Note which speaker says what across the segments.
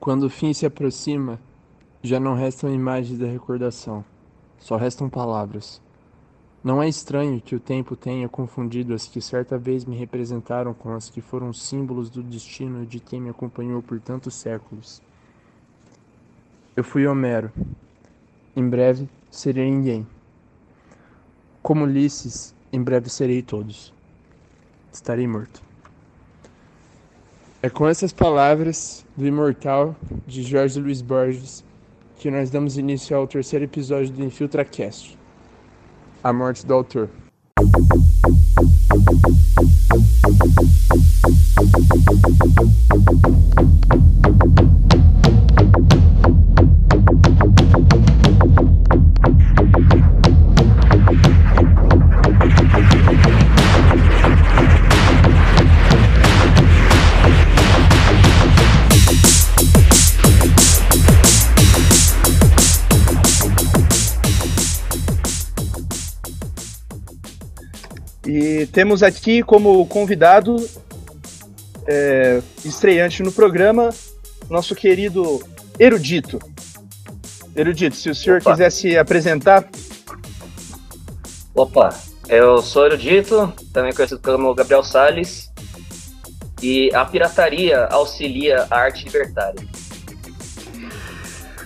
Speaker 1: Quando o fim se aproxima, já não restam imagens da recordação, só restam palavras. Não é estranho que o tempo tenha confundido as que certa vez me representaram com as que foram símbolos do destino de quem me acompanhou por tantos séculos. Eu fui Homero. Em breve serei ninguém. Como Ulisses, em breve serei todos. Estarei morto. É com essas palavras do imortal de Jorge Luiz Borges que nós damos início ao terceiro episódio do InfiltraCast A Morte do Autor.
Speaker 2: E temos aqui como convidado é, estreante no programa nosso querido Erudito. Erudito, se o senhor
Speaker 3: Opa.
Speaker 2: quiser se apresentar.
Speaker 3: Opa, eu sou erudito, também conhecido como Gabriel Salles, e a pirataria auxilia a arte libertária.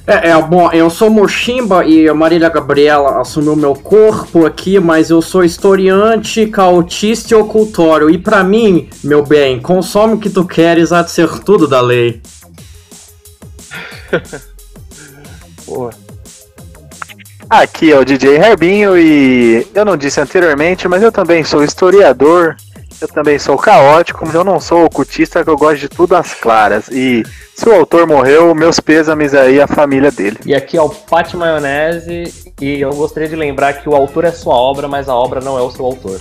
Speaker 4: É, é, bom, eu sou Mochimba e a Marília Gabriela assumiu meu corpo aqui, mas eu sou historiante, cautista e ocultório. E pra mim, meu bem, consome o que tu queres, há de ser tudo da lei.
Speaker 2: Pô,
Speaker 5: Aqui é o DJ Herbinho e eu não disse anteriormente, mas eu também sou historiador, eu também sou caótico, mas eu não sou ocultista, que eu gosto de tudo às claras. E se o autor morreu, meus pêsames aí à família dele.
Speaker 6: E aqui é o Pate Maionese e eu gostaria de lembrar que o autor é sua obra, mas a obra não é o seu autor.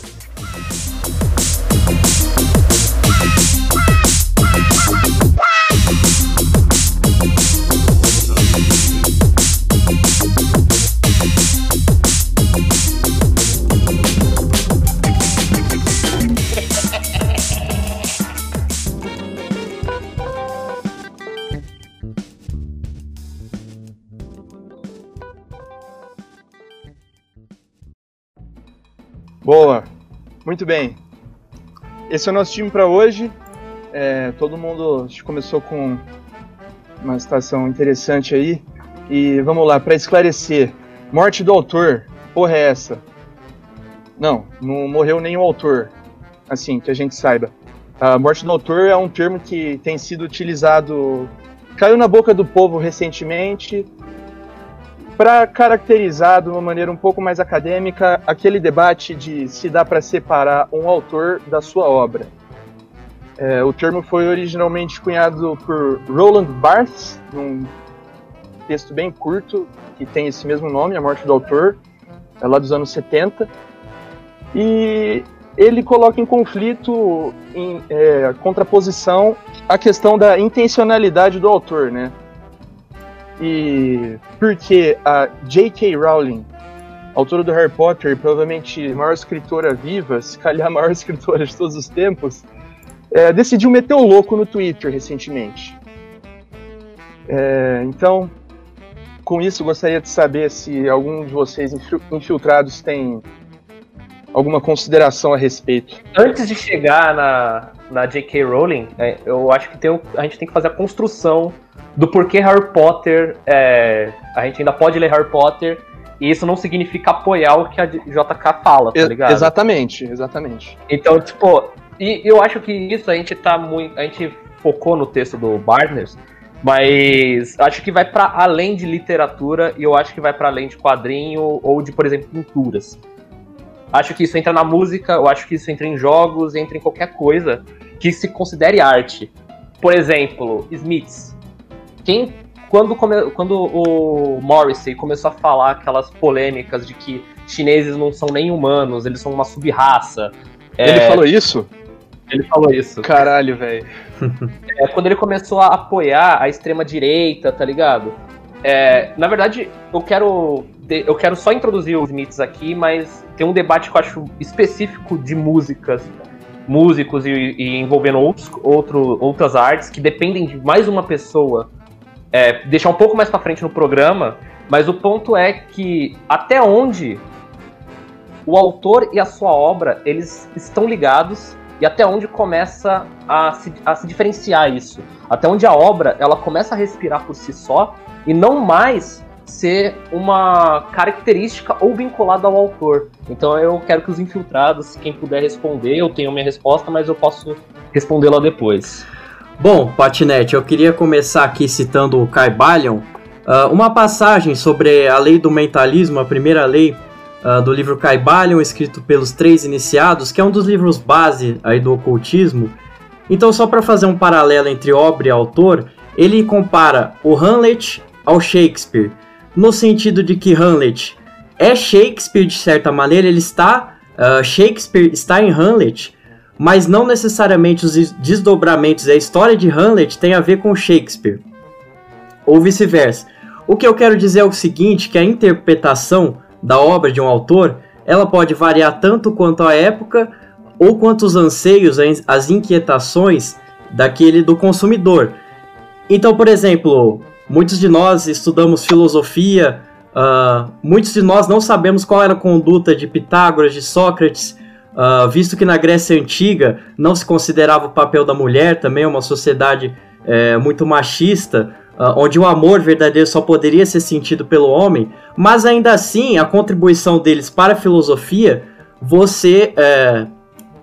Speaker 2: Boa. Muito bem. Esse é o nosso time para hoje. É, todo mundo começou com uma situação interessante aí. E vamos lá, para esclarecer. Morte do autor. Porra é essa? Não, não morreu nenhum autor. Assim, que a gente saiba. A morte do autor é um termo que tem sido utilizado. Caiu na boca do povo recentemente para caracterizar de uma maneira um pouco mais acadêmica aquele debate de se dá para separar um autor da sua obra. É, o termo foi originalmente cunhado por Roland Barthes, num texto bem curto que tem esse mesmo nome, A Morte do Autor, é lá dos anos 70. E ele coloca em conflito, em é, contraposição, a questão da intencionalidade do autor, né? E porque a J.K. Rowling, autora do Harry Potter, provavelmente a maior escritora viva, se calhar a maior escritora de todos os tempos, é, decidiu meter o louco no Twitter recentemente. É, então, com isso, gostaria de saber se algum de vocês infil- infiltrados tem alguma consideração a respeito.
Speaker 6: Antes de chegar na, na J.K. Rowling, é, eu acho que tem, a gente tem que fazer a construção do porquê Harry Potter. é, a gente ainda pode ler Harry Potter e isso não significa apoiar o que a JK fala, tá ligado?
Speaker 2: exatamente, exatamente.
Speaker 6: Então, tipo, e eu acho que isso a gente tá muito. A gente focou no texto do Barnes, mas acho que vai para além de literatura e eu acho que vai para além de quadrinho ou de, por exemplo, pinturas. Acho que isso entra na música, eu acho que isso entra em jogos, entra em qualquer coisa que se considere arte. Por exemplo, Smiths. Quem quando, come- quando o Morrissey começou a falar aquelas polêmicas de que chineses não são nem humanos, eles são uma sub-raça.
Speaker 2: Ele
Speaker 6: é,
Speaker 2: falou isso?
Speaker 6: ele falou isso.
Speaker 2: Caralho, velho.
Speaker 6: É, quando ele começou a apoiar a extrema direita, tá ligado? É, na verdade, eu quero eu quero só introduzir os mitos aqui, mas tem um debate que eu acho específico de músicas, músicos e, e envolvendo outros, outro, outras artes que dependem de mais uma pessoa é, deixar um pouco mais para frente no programa, mas o ponto é que até onde o autor e a sua obra eles estão ligados e até onde começa a se, a se diferenciar isso. Até onde a obra ela começa a respirar por si só e não mais ser uma característica ou vinculada ao autor. Então eu quero que os infiltrados, quem puder responder, eu tenho minha resposta, mas eu posso respondê-la depois.
Speaker 4: Bom, Patinete, eu queria começar aqui citando o Kai Balion, uh, uma passagem sobre a lei do mentalismo, a primeira lei uh, do livro Kai Balion, escrito pelos três iniciados, que é um dos livros base aí do ocultismo. Então, só para fazer um paralelo entre obra e autor, ele compara o Hamlet ao Shakespeare, no sentido de que Hamlet é Shakespeare de certa maneira, ele está uh, Shakespeare está em Hamlet, mas não necessariamente os desdobramentos e a história de Hamlet tem a ver com Shakespeare, ou vice-versa. O que eu quero dizer é o seguinte, que a interpretação da obra de um autor, ela pode variar tanto quanto a época ou quanto os anseios, as inquietações daquele do consumidor. Então, por exemplo, muitos de nós estudamos filosofia, uh, muitos de nós não sabemos qual era a conduta de Pitágoras, de Sócrates, uh, visto que na Grécia Antiga não se considerava o papel da mulher, também uma sociedade é, muito machista, uh, onde o amor verdadeiro só poderia ser sentido pelo homem, mas ainda assim a contribuição deles para a filosofia, você é,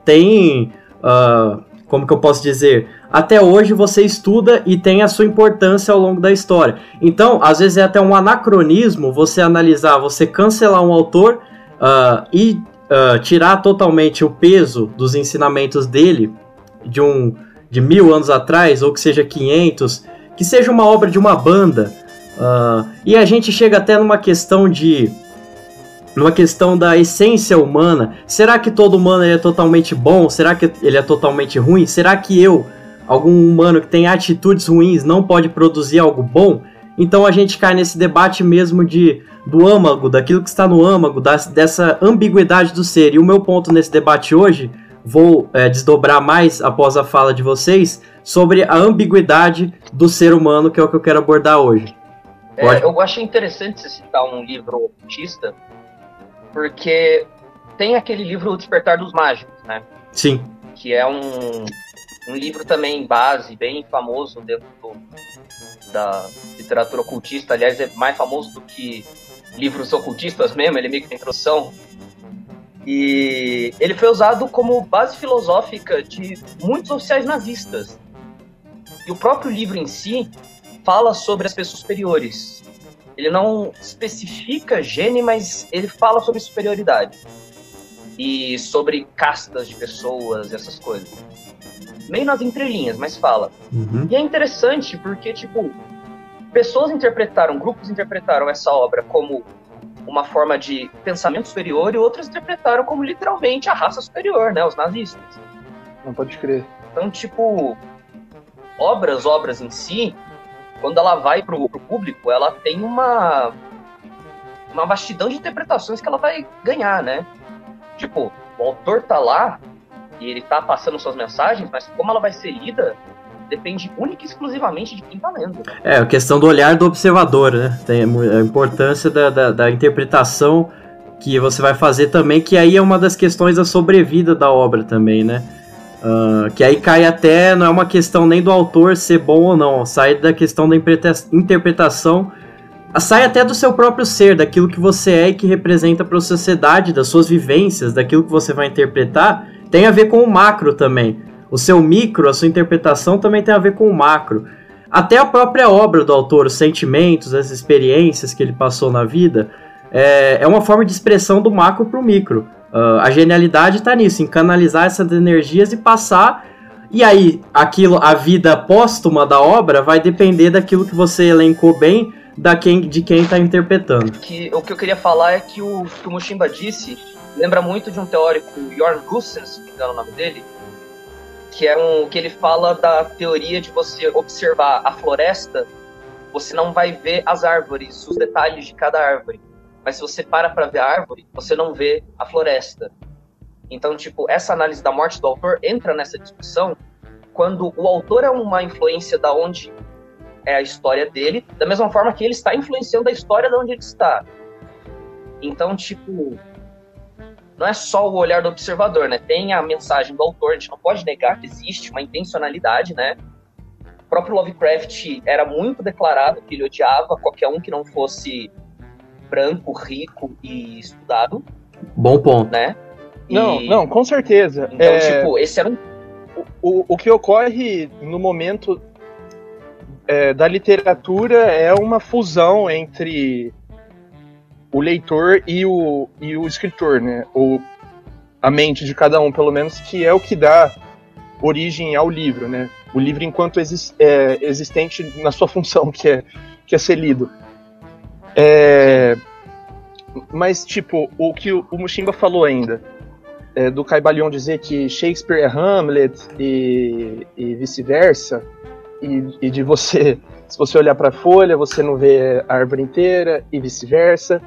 Speaker 4: tem, uh, como que eu posso dizer, até hoje você estuda e tem a sua importância ao longo da história. Então, às vezes é até um anacronismo você analisar, você cancelar um autor uh, e uh, tirar totalmente o peso dos ensinamentos dele de um de mil anos atrás ou que seja 500, que seja uma obra de uma banda. Uh, e a gente chega até numa questão de numa questão da essência humana. Será que todo humano é totalmente bom? Será que ele é totalmente ruim? Será que eu algum humano que tem atitudes ruins não pode produzir algo bom, então a gente cai nesse debate mesmo de do âmago, daquilo que está no âmago, das, dessa ambiguidade do ser. E o meu ponto nesse debate hoje, vou é, desdobrar mais após a fala de vocês, sobre a ambiguidade do ser humano, que é o que eu quero abordar hoje.
Speaker 3: É, eu achei interessante você citar um livro ocultista, porque tem aquele livro O Despertar dos Mágicos, né?
Speaker 4: Sim.
Speaker 3: Que é um, um livro também base, bem famoso dentro do, da literatura ocultista. Aliás, é mais famoso do que livros ocultistas mesmo, ele é meio que introdução. E ele foi usado como base filosófica de muitos oficiais nazistas. E o próprio livro em si fala sobre as pessoas superiores. Ele não especifica gene, mas ele fala sobre superioridade. E sobre castas de pessoas, essas coisas meio nas entrelinhas, mas fala. Uhum. E é interessante porque, tipo, pessoas interpretaram, grupos interpretaram essa obra como uma forma de pensamento superior e outros interpretaram como literalmente a raça superior, né? Os nazistas.
Speaker 2: Não pode crer.
Speaker 3: Então, tipo, obras, obras em si, quando ela vai pro, pro público, ela tem uma uma vastidão de interpretações que ela vai ganhar, né? Tipo, o autor tá lá e ele tá passando suas mensagens, mas como ela vai ser lida depende única e exclusivamente de quem tá lendo.
Speaker 4: É, a questão do olhar do observador, né? Tem a importância da, da, da interpretação que você vai fazer também, que aí é uma das questões da sobrevida da obra também, né? Uh, que aí cai até, não é uma questão nem do autor ser bom ou não, sai da questão da interpretação, sai até do seu próprio ser, daquilo que você é e que representa para a sociedade, das suas vivências, daquilo que você vai interpretar, tem a ver com o macro também. O seu micro, a sua interpretação também tem a ver com o macro. Até a própria obra do autor, os sentimentos, as experiências que ele passou na vida, é, é uma forma de expressão do macro para o micro. Uh, a genialidade está nisso, em canalizar essas energias e passar. E aí, aquilo, a vida póstuma da obra vai depender daquilo que você elencou bem, da quem, de quem está interpretando.
Speaker 3: Que, o que eu queria falar é que o que o Mushimba disse lembra muito de um teórico, Jorn Gussen, se não me engano o nome dele, que é um que ele fala da teoria de você observar a floresta, você não vai ver as árvores, os detalhes de cada árvore. Mas se você para para ver a árvore, você não vê a floresta. Então, tipo, essa análise da morte do autor entra nessa discussão quando o autor é uma influência da onde é a história dele, da mesma forma que ele está influenciando a história de onde ele está. Então, tipo, não é só o olhar do observador, né? Tem a mensagem do autor, a gente não pode negar que existe uma intencionalidade, né? O próprio Lovecraft era muito declarado que ele odiava qualquer um que não fosse branco, rico e estudado.
Speaker 4: Bom ponto.
Speaker 3: Né?
Speaker 2: E... Não, não, com certeza.
Speaker 3: Então, é... tipo, esse era um...
Speaker 2: o, o que ocorre no momento é, da literatura é uma fusão entre o leitor e o, e o escritor, né? Ou a mente de cada um, pelo menos, que é o que dá origem ao livro, né? O livro enquanto é, existente na sua função, que é, que é ser lido. É, mas, tipo, o que o Mushimba falou ainda, é, do Caibalion dizer que Shakespeare é Hamlet e, e vice-versa, e, e de você, se você olhar para a folha, você não vê a árvore inteira e vice-versa.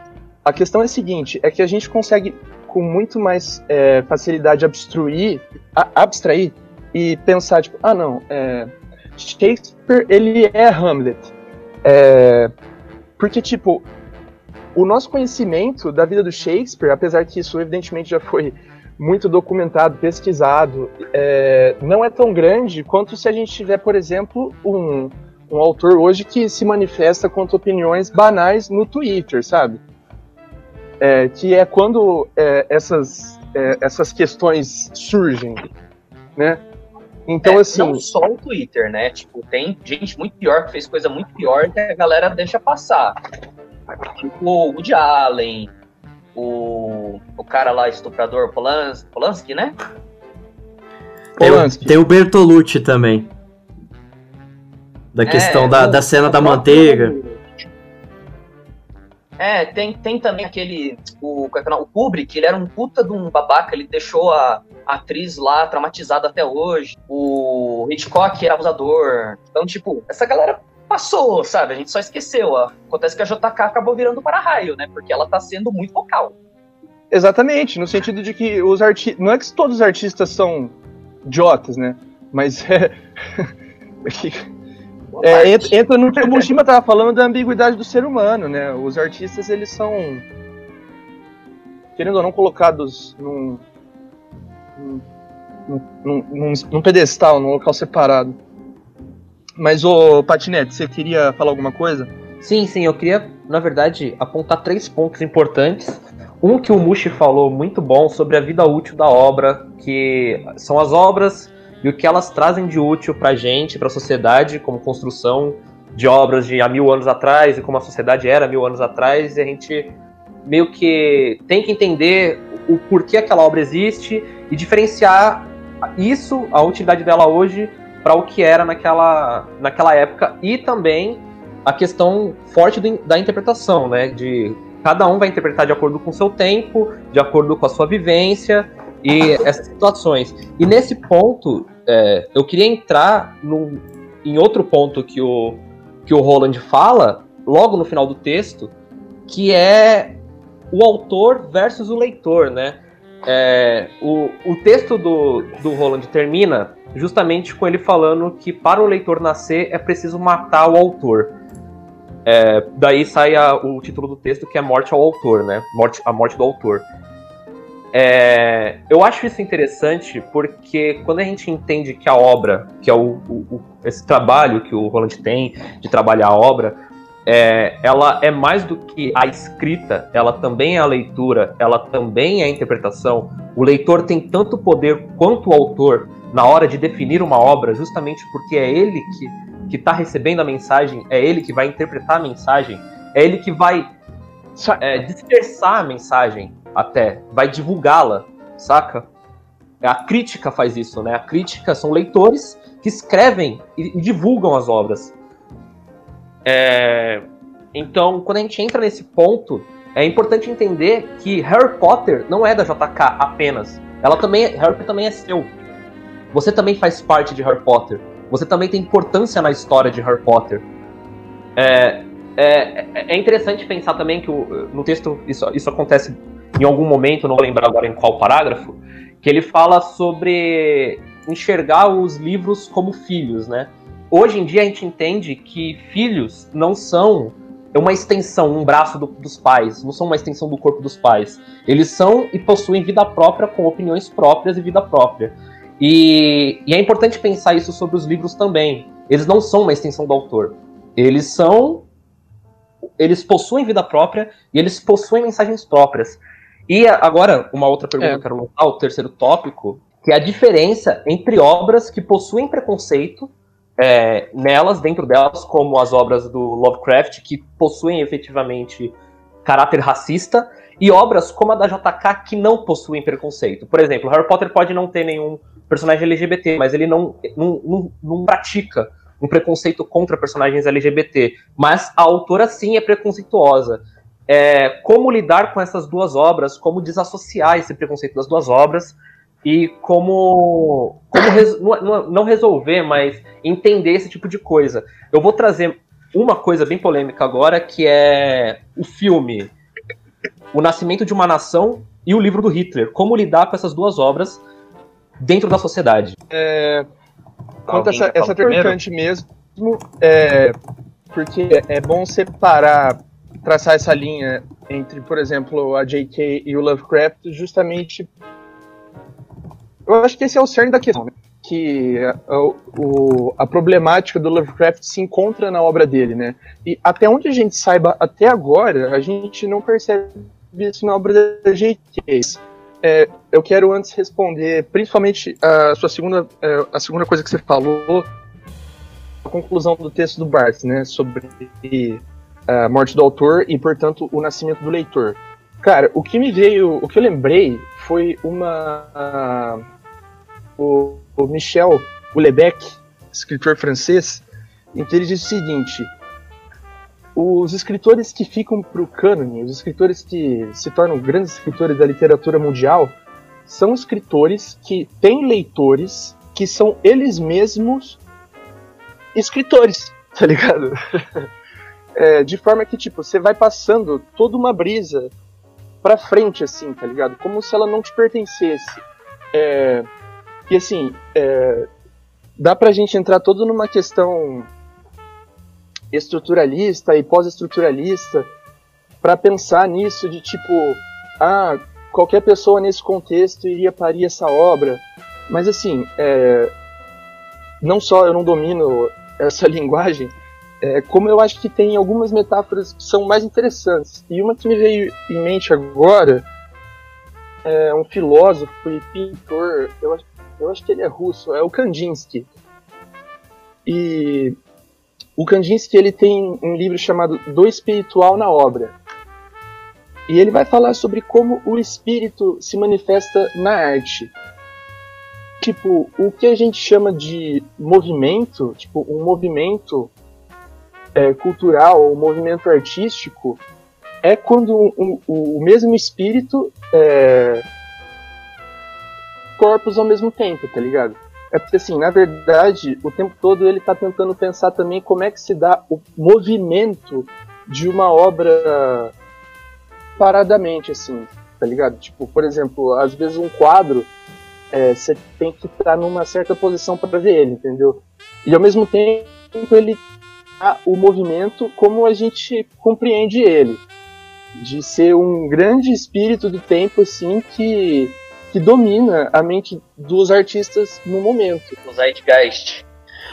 Speaker 2: A questão é a seguinte, é que a gente consegue com muito mais é, facilidade abstruir, a, abstrair e pensar, tipo, ah não, é, Shakespeare ele é Hamlet. É, porque, tipo, o nosso conhecimento da vida do Shakespeare, apesar que isso evidentemente já foi muito documentado, pesquisado, é, não é tão grande quanto se a gente tiver, por exemplo, um, um autor hoje que se manifesta contra opiniões banais no Twitter, sabe? É, que é quando é, essas, é, essas questões surgem, né?
Speaker 3: Então, é, assim. Não só o Twitter, né? Tipo, tem gente muito pior que fez coisa muito pior que a galera deixa passar. Tipo o Woody Allen, o, o cara lá, estuprador Polanski, Polanski né?
Speaker 4: Polanski. Tem, o Bertolucci também. Da questão é, da, da cena da manteiga.
Speaker 3: É, tem, tem também aquele. O, é o Kubrick, ele era um puta de um babaca, ele deixou a, a atriz lá traumatizada até hoje. O Hitchcock era abusador. Então, tipo, essa galera passou, sabe? A gente só esqueceu. Acontece que a JK acabou virando para-raio, né? Porque ela tá sendo muito vocal.
Speaker 2: Exatamente, no sentido de que os artistas. Não é que todos os artistas são idiotas, né? Mas é. É, entra, entra, no que o Mushima tava falando da ambiguidade do ser humano, né? Os artistas, eles são, querendo ou não, colocados num, num, num, num pedestal, num local separado. Mas, ô Patinete, você queria falar alguma coisa?
Speaker 6: Sim, sim, eu queria, na verdade, apontar três pontos importantes. Um que o Mushi falou muito bom sobre a vida útil da obra, que são as obras e o que elas trazem de útil para a gente, para a sociedade, como construção de obras de há mil anos atrás e como a sociedade era mil anos atrás, e a gente meio que tem que entender o porquê aquela obra existe e diferenciar isso, a utilidade dela hoje, para o que era naquela, naquela época e também a questão forte da interpretação, né? De cada um vai interpretar de acordo com o seu tempo, de acordo com a sua vivência e essas situações. E nesse ponto, é, eu queria entrar num, em outro ponto que o, que o Roland fala, logo no final do texto, que é o autor versus o leitor, né? É, o, o texto do, do Roland termina justamente com ele falando que para o leitor nascer é preciso matar o autor. É, daí sai a, o título do texto que é Morte ao Autor, né? Morte, a morte do autor. É, eu acho isso interessante porque quando a gente entende que a obra, que é o, o, esse trabalho que o Roland tem de trabalhar a obra, é, ela é mais do que a escrita, ela também é a leitura, ela também é a interpretação. O leitor tem tanto poder quanto o autor na hora de definir uma obra, justamente porque é ele que está recebendo a mensagem, é ele que vai interpretar a mensagem, é ele que vai é, dispersar a mensagem até, vai divulgá-la, saca? A crítica faz isso, né? A crítica são leitores que escrevem e, e divulgam as obras. É... Então, quando a gente entra nesse ponto, é importante entender que Harry Potter não é da JK apenas. Ela também, Harry Potter também é seu. Você também faz parte de Harry Potter. Você também tem importância na história de Harry Potter. É, é, é interessante pensar também que o, no texto isso, isso acontece em algum momento, não vou lembrar agora em qual parágrafo, que ele fala sobre enxergar os livros como filhos, né? hoje em dia a gente entende que filhos não são uma extensão, um braço do, dos pais, não são uma extensão do corpo dos pais. Eles são e possuem vida própria, com opiniões próprias e vida própria. E, e é importante pensar isso sobre os livros também. Eles não são uma extensão do autor. Eles são. Eles possuem vida própria e eles possuem mensagens próprias. E agora, uma outra pergunta é. que eu quero lançar, o terceiro tópico, que é a diferença entre obras que possuem preconceito é, nelas, dentro delas, como as obras do Lovecraft, que possuem efetivamente caráter racista, e obras como a da JK que não possuem preconceito. Por exemplo, Harry Potter pode não ter nenhum personagem LGBT, mas ele não, não, não, não pratica um preconceito contra personagens LGBT. Mas a autora sim é preconceituosa. É, como lidar com essas duas obras, como desassociar esse preconceito das duas obras e como, como res, não, não resolver, mas entender esse tipo de coisa. Eu vou trazer uma coisa bem polêmica agora, que é o filme O Nascimento de uma Nação e o livro do Hitler. Como lidar com essas duas obras dentro da sociedade.
Speaker 2: É, quanto essa, essa perguntante mesmo, é, porque é bom separar, traçar essa linha entre, por exemplo, a J.K. e o Lovecraft, justamente eu acho que esse é o cerne da questão, né? que a, o, a problemática do Lovecraft se encontra na obra dele, né? E até onde a gente saiba até agora, a gente não percebe isso na obra da J.K. É, eu quero antes responder, principalmente a sua segunda, é, a segunda coisa que você falou, a conclusão do texto do Barthes, né, sobre a morte do autor e, portanto, o nascimento do leitor. Cara, o que me veio, o que eu lembrei foi uma o, o Michel Houellebecq, escritor francês, em que ele diz o seguinte: os escritores que ficam para o cânone, os escritores que se tornam grandes escritores da literatura mundial, são escritores que têm leitores que são eles mesmos escritores, tá ligado? É, de forma que, tipo, você vai passando toda uma brisa pra frente, assim, tá ligado? Como se ela não te pertencesse. É, e assim, é, dá pra gente entrar todo numa questão estruturalista e pós-estruturalista para pensar nisso de tipo, ah, qualquer pessoa nesse contexto iria parir essa obra. Mas assim, é, não só eu não domino essa linguagem, é, como eu acho que tem algumas metáforas que são mais interessantes. E uma que me veio em mente agora é um filósofo e pintor, eu acho eu acho que ele é russo, é o Kandinsky. E o Kandinsky ele tem um livro chamado Do Espiritual na Obra. E ele vai falar sobre como o espírito se manifesta na arte. Tipo, o que a gente chama de movimento, tipo, um movimento é, cultural, um movimento artístico, é quando um, um, o mesmo espírito é, corpos ao mesmo tempo, tá ligado? É porque, assim, na verdade, o tempo todo ele tá tentando pensar também como é que se dá o movimento de uma obra paradamente, assim, tá ligado? Tipo, por exemplo, às vezes um quadro, é, você tem que estar numa certa posição para ver ele, entendeu? E ao mesmo tempo ele tá o movimento como a gente compreende ele. De ser um grande espírito do tempo, assim, que que domina a mente dos artistas no momento.
Speaker 3: O Zeitgeist.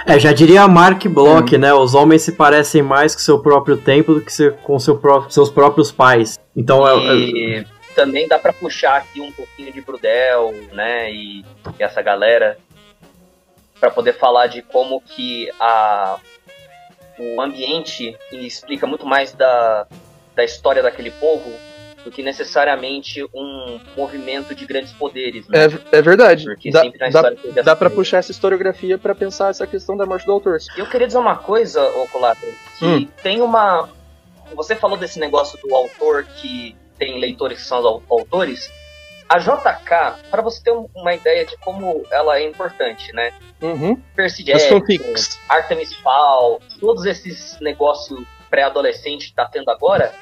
Speaker 4: É, já diria Mark Bloch, hum. né? Os homens se parecem mais com seu próprio tempo do que com seu próprio, seus próprios pais. Então
Speaker 3: e é, é... também dá para puxar aqui um pouquinho de Brudel, né? E, e essa galera para poder falar de como que a o ambiente explica muito mais da, da história daquele povo do que necessariamente um movimento de grandes poderes.
Speaker 2: Né? É, é verdade. Porque dá, sempre na dá, história dá pra puxar essa historiografia para pensar essa questão da morte do autor.
Speaker 3: Eu queria dizer uma coisa, ô Colato, que hum. tem uma. Você falou desse negócio do autor que tem leitores que são os autores. A JK, para você ter uma ideia de como ela é importante, né?
Speaker 2: Uhum.
Speaker 3: Percy Jackson, Artemis Fowl, todos esses negócios pré-adolescente que tá tendo agora,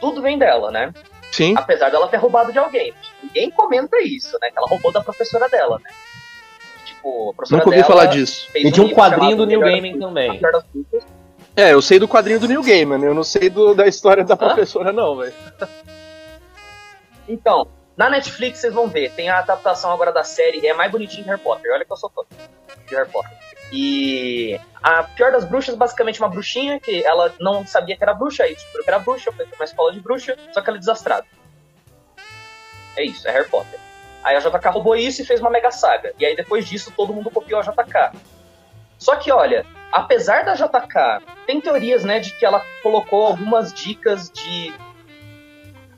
Speaker 3: tudo vem dela, né?
Speaker 2: Sim.
Speaker 3: Apesar dela ter roubado de alguém. Ninguém comenta isso, né? Que ela roubou da professora dela, né? tipo, a professora
Speaker 2: Nunca ouvi
Speaker 3: dela
Speaker 2: falar disso.
Speaker 3: fez
Speaker 6: E tinha um quadrinho do New
Speaker 3: das-
Speaker 6: também.
Speaker 2: É, eu sei do quadrinho do New Gaiman, eu não sei do- da história da professora, não, velho.
Speaker 3: Então, na Netflix vocês vão ver, tem a adaptação agora da série, é mais bonitinho que Harry Potter. Olha que eu sou fã de Harry Potter. E a pior das bruxas, basicamente uma bruxinha que ela não sabia que era bruxa, aí descobriu que era bruxa, foi pra uma escola de bruxa, só que ela é desastrada. É isso, é Harry Potter. Aí a JK roubou isso e fez uma mega saga. E aí depois disso todo mundo copiou a JK. Só que olha, apesar da JK, tem teorias, né, de que ela colocou algumas dicas de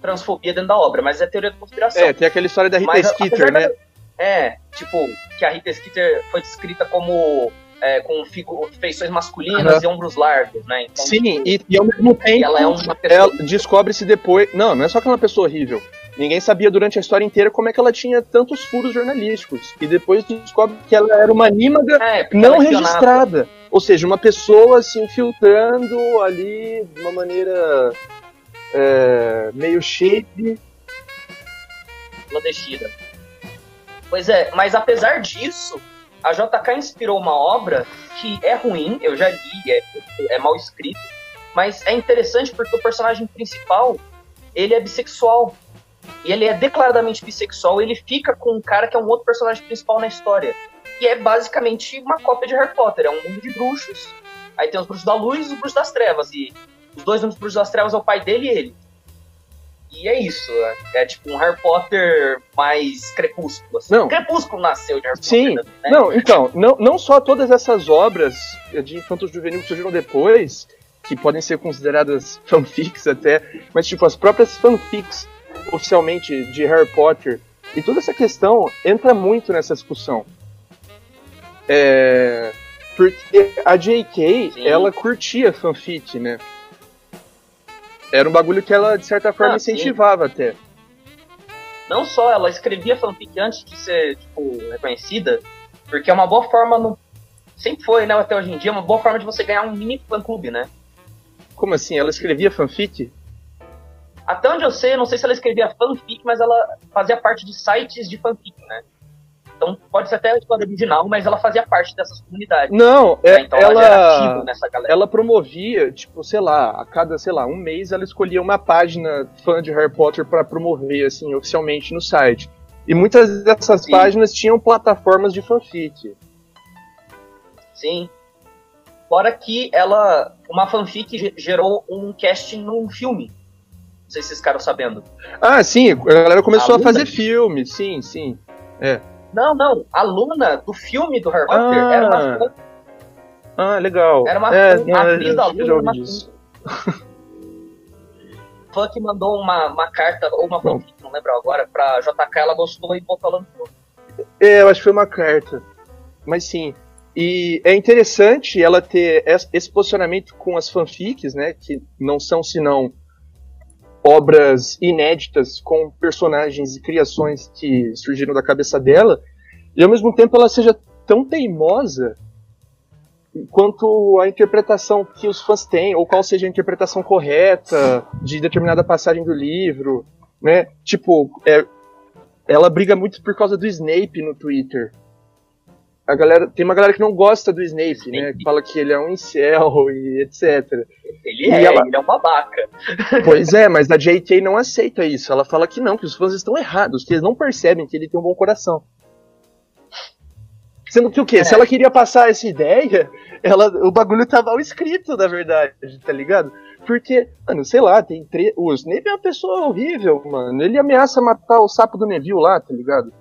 Speaker 3: transfobia dentro da obra, mas é teoria de conspiração.
Speaker 2: É, tem aquela história da Rita
Speaker 3: Mas,
Speaker 2: Skeeter, né?
Speaker 3: É, tipo, que a Rita Skeeter foi descrita como é, com feições masculinas
Speaker 2: Aham.
Speaker 3: e ombros largos, né? Então,
Speaker 2: Sim, e, e ao mesmo tempo
Speaker 3: ela é uma pessoa.
Speaker 2: descobre-se depois. Não, não é só que ela é uma pessoa horrível. Ninguém sabia durante a história inteira como é que ela tinha tantos furos jornalísticos. E depois descobre que ela era uma anímaga
Speaker 3: É,
Speaker 2: não
Speaker 3: é
Speaker 2: registrada. Ou seja, uma pessoa se infiltrando ali de uma maneira é, meio shady.
Speaker 3: clandestina. Pois é, mas apesar disso, a JK inspirou uma obra que é ruim, eu já li, é, é mal escrito, mas é interessante porque o personagem principal, ele é bissexual. E ele é declaradamente bissexual, ele fica com um cara que é um outro personagem principal na história. E é basicamente uma cópia de Harry Potter, é um mundo de bruxos. Aí tem os bruxos da luz e os bruxos das trevas. E os dois bruxos das trevas é o pai dele e ele. E é isso. É, é tipo um Harry Potter mais crepúsculo. Assim.
Speaker 2: Não.
Speaker 3: Crepúsculo nasceu de Harry
Speaker 2: Sim.
Speaker 3: Potter. Né?
Speaker 2: Não, então, não, não só todas essas obras de infanto juvenil que surgiram depois, que podem ser consideradas fanfics até, mas tipo, as próprias fanfics oficialmente de Harry Potter e toda essa questão entra muito nessa discussão. É, porque a J.K.
Speaker 3: Sim.
Speaker 2: ela curtia fanfic, né? Era um bagulho que ela, de certa forma,
Speaker 3: Ah, sim.
Speaker 2: incentivava até.
Speaker 3: Não só ela escrevia fanfic antes de ser tipo, reconhecida, porque é uma boa forma. No... Sempre foi, né? Até hoje em dia, é uma boa forma de você ganhar um mini fã-clube, né?
Speaker 2: Como assim? Ela escrevia fanfic?
Speaker 3: Até onde eu sei, eu não sei se ela escrevia fanfic, mas ela fazia parte de sites de fanfic, né? Então pode ser até a história original, mas ela fazia parte dessas comunidades.
Speaker 2: Não, é,
Speaker 3: né? Então ela,
Speaker 2: ela,
Speaker 3: nessa galera.
Speaker 2: ela promovia, tipo, sei lá, a cada, sei lá, um mês ela escolhia uma página fã de Harry Potter pra promover, assim, oficialmente no site. E muitas dessas
Speaker 3: Sim.
Speaker 2: páginas tinham plataformas de fanfic.
Speaker 3: Sim. Fora que ela. Uma fanfic ge- gerou um casting num filme. Não sei se vocês ficaram sabendo.
Speaker 2: Ah, sim, a galera começou
Speaker 3: A
Speaker 2: a fazer filme, sim, sim.
Speaker 3: Não, não. A Luna do filme do Harry Potter
Speaker 2: Ah.
Speaker 3: era uma fã.
Speaker 2: Ah, legal.
Speaker 3: Era uma
Speaker 2: é,
Speaker 3: fã-
Speaker 2: não,
Speaker 3: a atriz da Luna era uma
Speaker 2: disso.
Speaker 3: fã que mandou uma, uma carta ou uma fanfic, não lembro agora, pra JK, ela gostou e botou ela no filme.
Speaker 2: É, eu acho que foi uma carta. Mas sim. E é interessante ela ter es- esse posicionamento com as fanfics, né? Que não são senão obras inéditas com personagens e criações que surgiram da cabeça dela. E ao mesmo tempo ela seja tão teimosa quanto a interpretação que os fãs têm, ou qual seja a interpretação correta de determinada passagem do livro, né? Tipo, é, ela briga muito por causa do Snape no Twitter. A galera, tem uma galera que não gosta do Snape, né?
Speaker 3: Snape.
Speaker 2: Que fala que ele é um incel e etc.
Speaker 3: Ele
Speaker 2: E
Speaker 3: é,
Speaker 2: ela-
Speaker 3: ele é um babaca.
Speaker 2: Pois é, mas a JK não aceita isso. Ela fala que não, que os fãs estão errados, que eles não percebem que ele tem um bom coração. Sendo que o quê?
Speaker 3: É.
Speaker 2: Se ela queria passar essa ideia, ela, o bagulho tá mal escrito, na verdade, tá ligado? Porque, mano, sei lá, tem tre... O Snape é uma pessoa horrível, mano. Ele ameaça matar o sapo do Neville lá, tá ligado?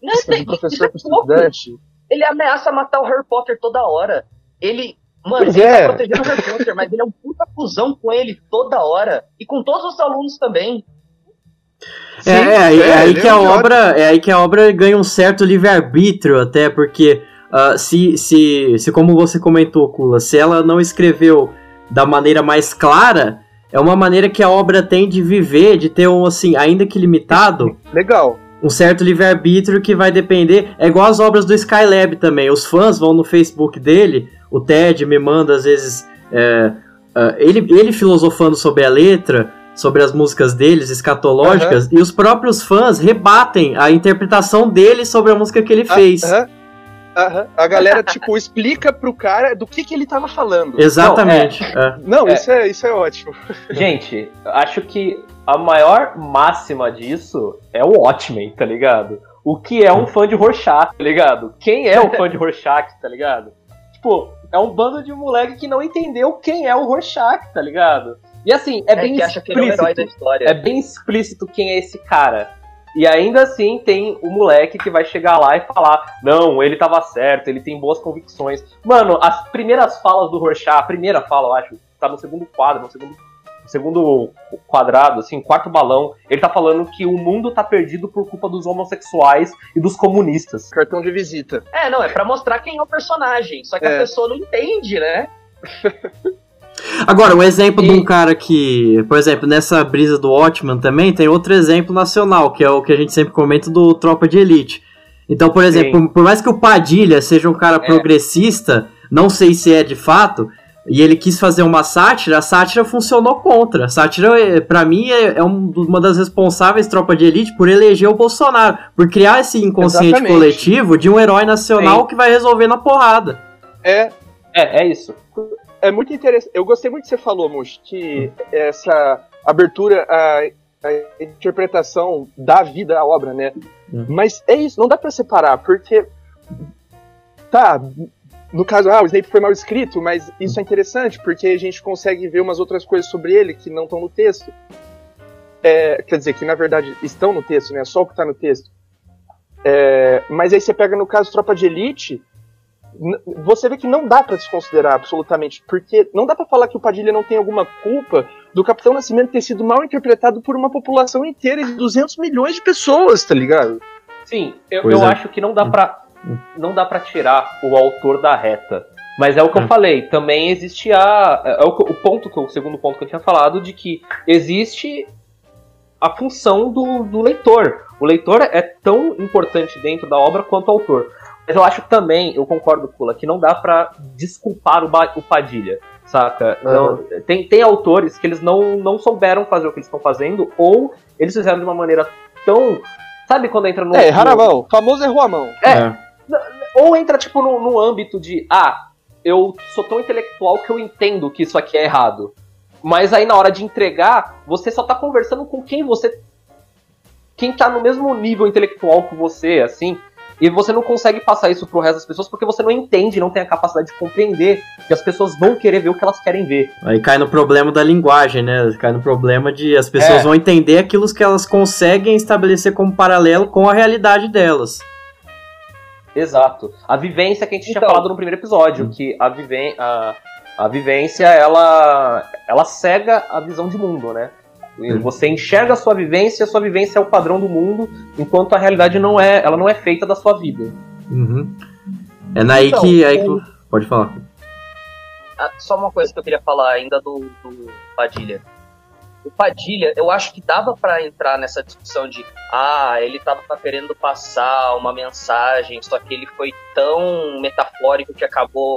Speaker 3: Não, tem-
Speaker 2: professor
Speaker 3: isso é pouco.
Speaker 2: estudante.
Speaker 3: Ele ameaça matar o Harry Potter toda hora. Ele. Mano,
Speaker 2: Pois
Speaker 3: ele
Speaker 2: é.
Speaker 3: tá protegendo o Harry Potter, mas ele é um puta cuzão com ele toda hora. E com todos os alunos também.
Speaker 4: É, é, aí, é aí que
Speaker 2: é
Speaker 4: a obra, é aí que a obra ganha um certo livre-arbítrio até, porque ah, se, se, se, como você comentou, Kula, se ela não escreveu da maneira mais clara, é uma maneira que a obra tem de viver, de ter um, assim, ainda que limitado,
Speaker 2: Legal.
Speaker 4: Um certo livre-arbítrio que vai depender. É igual as obras do Skylab também. Os fãs vão no Facebook dele, o Ted me manda às vezes. é, ah, ele, ele filosofando sobre a letra, sobre as músicas deles, escatológicas, e os próprios fãs rebatem a interpretação dele sobre a música que ele fez.
Speaker 2: Ah, aham. Aham. A galera, tipo, explica pro cara do que, que ele tava falando.
Speaker 4: Exatamente. é.
Speaker 2: Não,
Speaker 6: É.
Speaker 2: Isso, é, isso é ótimo.
Speaker 6: Gente, acho que a maior máxima disso é o Watchmen, tá ligado? O que é um fã de Rorschach, tá ligado? Quem é o fã de Rorschach, tá ligado? Tipo, é um bando de moleque que não entendeu quem é o Rorschach, tá ligado? E assim, é,
Speaker 3: É,
Speaker 6: bem
Speaker 3: é
Speaker 6: explícito.
Speaker 3: história.
Speaker 6: É bem explícito quem é esse cara. E ainda assim tem o moleque que vai chegar lá e falar: Não, ele tava certo, ele tem boas convicções. Mano, as primeiras falas do Rorschach, a primeira fala, eu acho, tá no segundo quadro, no segundo, segundo quadrado, assim, quarto balão, ele tá falando que o mundo tá perdido por culpa dos homossexuais e dos comunistas.
Speaker 2: Cartão de visita.
Speaker 3: É, não, é pra mostrar quem é o personagem. Só que
Speaker 2: É.
Speaker 3: a pessoa não entende, né?
Speaker 4: Agora, um exemplo de
Speaker 6: E-
Speaker 4: um cara que, por exemplo, nessa brisa do Watchman também, tem outro exemplo nacional, que é o que a gente sempre comenta do Tropa de Elite. Então, por exemplo, por, por mais que o Padilha seja um cara progressista, não sei se é de fato, e ele quis fazer uma sátira, a sátira funcionou contra. A sátira, eh, pra mim, é, é um uma das responsáveis, Tropa de Elite, por eleger o Bolsonaro, por criar esse inconsciente
Speaker 2: Exatamente.
Speaker 4: coletivo de um herói nacional
Speaker 6: Sim.
Speaker 4: que vai resolver na porrada.
Speaker 2: É,
Speaker 6: É, é isso.
Speaker 2: é muito interessante. Eu gostei muito que você falou, Mush, que essa abertura, a, a interpretação da vida à obra, né?
Speaker 4: Hum.
Speaker 2: Mas é isso, não dá pra separar, porque. Tá, no caso, ah, o Snape foi mal escrito, mas isso é interessante, porque a gente consegue ver umas outras coisas sobre ele que não estão no texto. É, quer dizer, que na verdade estão no texto, né? Só o que tá no texto. É, mas aí você pega no caso Tropa de Elite, você vê que não dá pra desconsiderar absolutamente, porque não dá pra falar que o Padilha não tem alguma culpa do Capitão Nascimento ter sido mal interpretado por uma população inteira de 200 milhões de pessoas, tá ligado?
Speaker 6: Sim, eu, eu
Speaker 4: é.
Speaker 6: acho que não dá pra não dá para tirar o autor da reta. Mas é o que eu
Speaker 4: Hum.
Speaker 6: falei, também existe a é o, que- o ponto que o segundo ponto que eu tinha falado de que existe a função do, do leitor. O leitor é tão importante dentro da obra quanto o autor. Mas eu acho também, eu concordo, Kula, que não dá pra desculpar o, o Padilha, saca? Não- tem, tem autores que eles não, não souberam fazer o que eles estão fazendo, ou eles fizeram de uma maneira tão. Sabe quando entra no.
Speaker 2: É, Raravão, famoso errou a mão.
Speaker 6: É. Ou entra, tipo, no, no âmbito de, ah, eu sou tão intelectual que eu entendo que isso aqui é errado. Mas aí na hora de entregar, você só tá conversando com quem você. Quem tá no mesmo nível intelectual que você, assim. E você não consegue passar isso pro resto das pessoas porque você não entende, não tem a capacidade de compreender que as pessoas vão querer ver o que elas querem ver.
Speaker 4: Aí cai no problema da linguagem, né? Cai no problema de as pessoas
Speaker 6: É.
Speaker 4: vão entender aquilo que elas conseguem estabelecer como paralelo com a realidade delas.
Speaker 6: Exato. A vivência que a gente
Speaker 2: Então.
Speaker 6: tinha falado no primeiro episódio, que a, viven a, a vivência, ela, ela cega a visão de mundo, né? Você enxerga a sua vivência, a sua vivência é o padrão do mundo, enquanto a realidade não é, ela não é feita da sua vida.
Speaker 4: Uhum. É naí
Speaker 3: Então,
Speaker 4: que. Aí,
Speaker 3: o-
Speaker 4: que- Pode falar.
Speaker 3: Ah, só uma coisa que eu queria falar ainda do, do Padilha. O Padilha, eu acho que dava pra entrar nessa discussão de ah, ele tava querendo passar uma mensagem, só que ele foi tão metafórico que acabou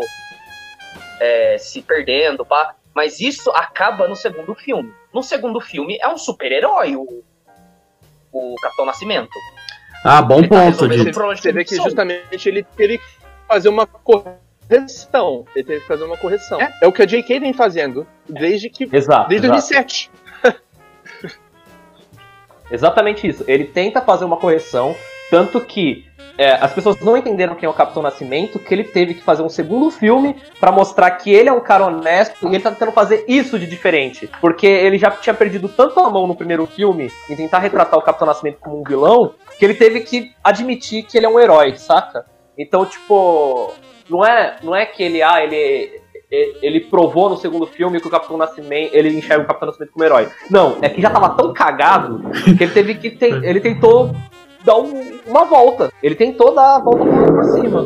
Speaker 3: é, se perdendo, pá. Mas isso acaba no segundo filme. No segundo filme é um super-herói o, o Capitão Nascimento.
Speaker 4: Ah, bom
Speaker 3: Ele tá
Speaker 4: ponto,
Speaker 3: de
Speaker 2: Você vê que justamente ele teve que fazer uma correção. Ele teve que fazer uma correção. É, o que a J.K. vem fazendo desde que.
Speaker 6: Exato.
Speaker 2: Desde
Speaker 6: exato.
Speaker 2: 2007.
Speaker 6: Exatamente isso. Ele tenta fazer uma correção, tanto que é, as pessoas não entenderam quem é o Capitão Nascimento, que ele teve que fazer um segundo filme pra mostrar que ele é um cara honesto e ele tá tentando fazer isso de diferente. Porque ele já tinha perdido tanto a mão no primeiro filme em tentar retratar o Capitão Nascimento como um vilão, que ele teve que admitir que ele é um herói, saca? Então, tipo, não é, não é que ele, ah, ele, ele provou no segundo filme que o Capitão Nascimento, ele enxerga o Capitão Nascimento como herói. Não, é que já tava tão cagado que ele teve que, ten- ele tentou dar um- uma volta. Ele tentou dar a volta por, cima.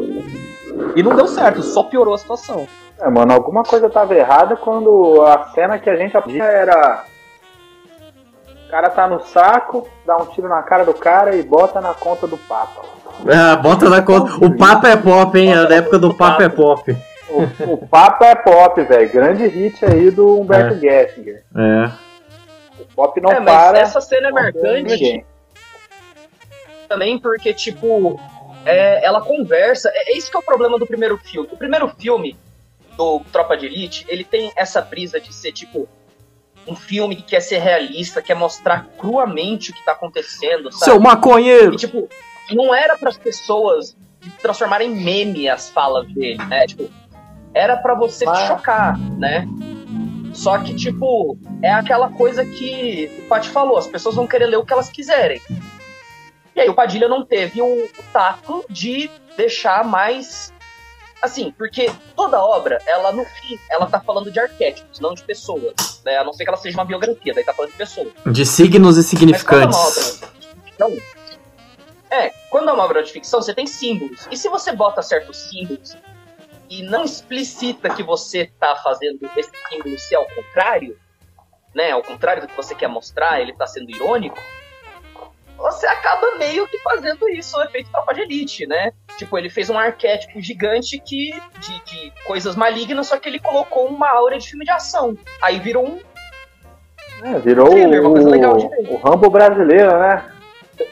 Speaker 6: E não deu certo, só piorou a situação.
Speaker 5: É, mano, alguma coisa tava errada quando a cena que a gente era. O cara tá no saco, dá um tiro na cara do cara e bota na conta do Papa.
Speaker 4: Ah, bota na conta. O Papa é pop, hein? A da época do Papa é pop.
Speaker 5: O, o Papa é pop, velho. Grande hit aí do Humberto Gessinger.
Speaker 4: É.
Speaker 5: O pop não
Speaker 3: é, mas
Speaker 5: para.
Speaker 3: essa cena é marcante também porque, tipo, é, ela conversa. É, é isso que é o problema do primeiro filme. O primeiro filme do Tropa de Elite, ele tem essa brisa de ser tipo um filme que quer ser realista, quer mostrar cruamente o que tá acontecendo, sabe?
Speaker 4: Seu maconheiro!
Speaker 3: E, tipo, não era para as pessoas transformarem em meme as falas dele, né? Tipo, era para você se chocar, né? Só que, tipo, é aquela coisa que o Paty falou, as pessoas vão querer ler o que elas quiserem. E aí o Padilha não teve o, tato de deixar mais assim, porque toda obra, ela no fim, ela tá falando de arquétipos, não de pessoas, né? A não ser que ela seja uma biografia, daí tá falando de pessoas.
Speaker 4: De signos e significantes.
Speaker 3: Mas é, obra ficção, é, quando é uma obra de ficção, você tem símbolos. E se você bota certos símbolos e não explicita que você tá fazendo esse símbolo ser ao contrário, né? Ao contrário do que você quer mostrar, ele tá sendo irônico, você acaba meio que fazendo isso, o efeito tropa de elite, né? Tipo, ele fez um arquétipo gigante que de, de coisas malignas, só que ele colocou uma aura de filme de ação. Aí virou um.
Speaker 5: É, virou thriller, o, o Rambo brasileiro, né?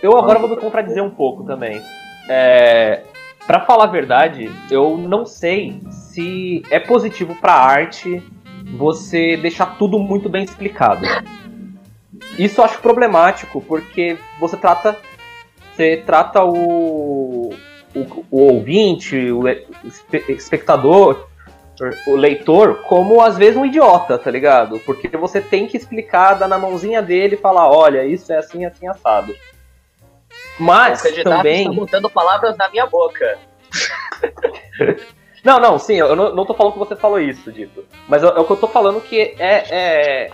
Speaker 6: Eu agora vou me contradizer um pouco também. É, para falar a verdade, eu não sei se é positivo para arte você deixar tudo muito bem explicado. Isso eu acho problemático, porque você trata. Você trata o, o, o ouvinte, o espectador, o leitor, como às vezes um idiota, tá ligado? Porque você tem que explicar, dar na mãozinha dele e falar, olha, isso é assim, assim, assado. Mas o também.
Speaker 3: Está botando palavras na minha boca.
Speaker 6: não, não, sim, eu não, não tô falando que você falou isso, Dito. Mas é, o que eu tô falando que é, é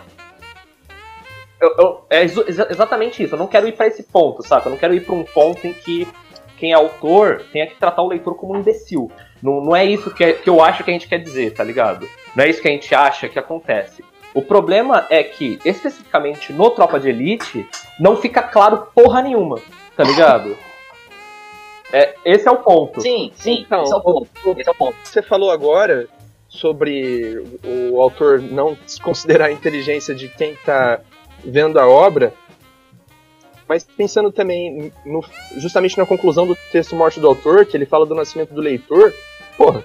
Speaker 6: eu, eu, é exatamente isso. Eu não quero ir para esse ponto, sabe? Eu não quero ir para um ponto em que quem é autor tenha que tratar o leitor como um imbecil. Não, não é isso que, é, que eu acho que a gente quer dizer, tá ligado? Não é isso que a gente acha que acontece. O problema é que, especificamente no Tropa de Elite, não fica claro porra nenhuma, tá ligado? É, esse é o ponto.
Speaker 3: Sim, sim, então, esse é o ponto. Esse é o ponto.
Speaker 2: Você falou agora sobre o autor não desconsiderar a inteligência de quem está vendo a obra, mas pensando também no, justamente na conclusão do texto Morte do Autor, que ele fala do nascimento do leitor, porra,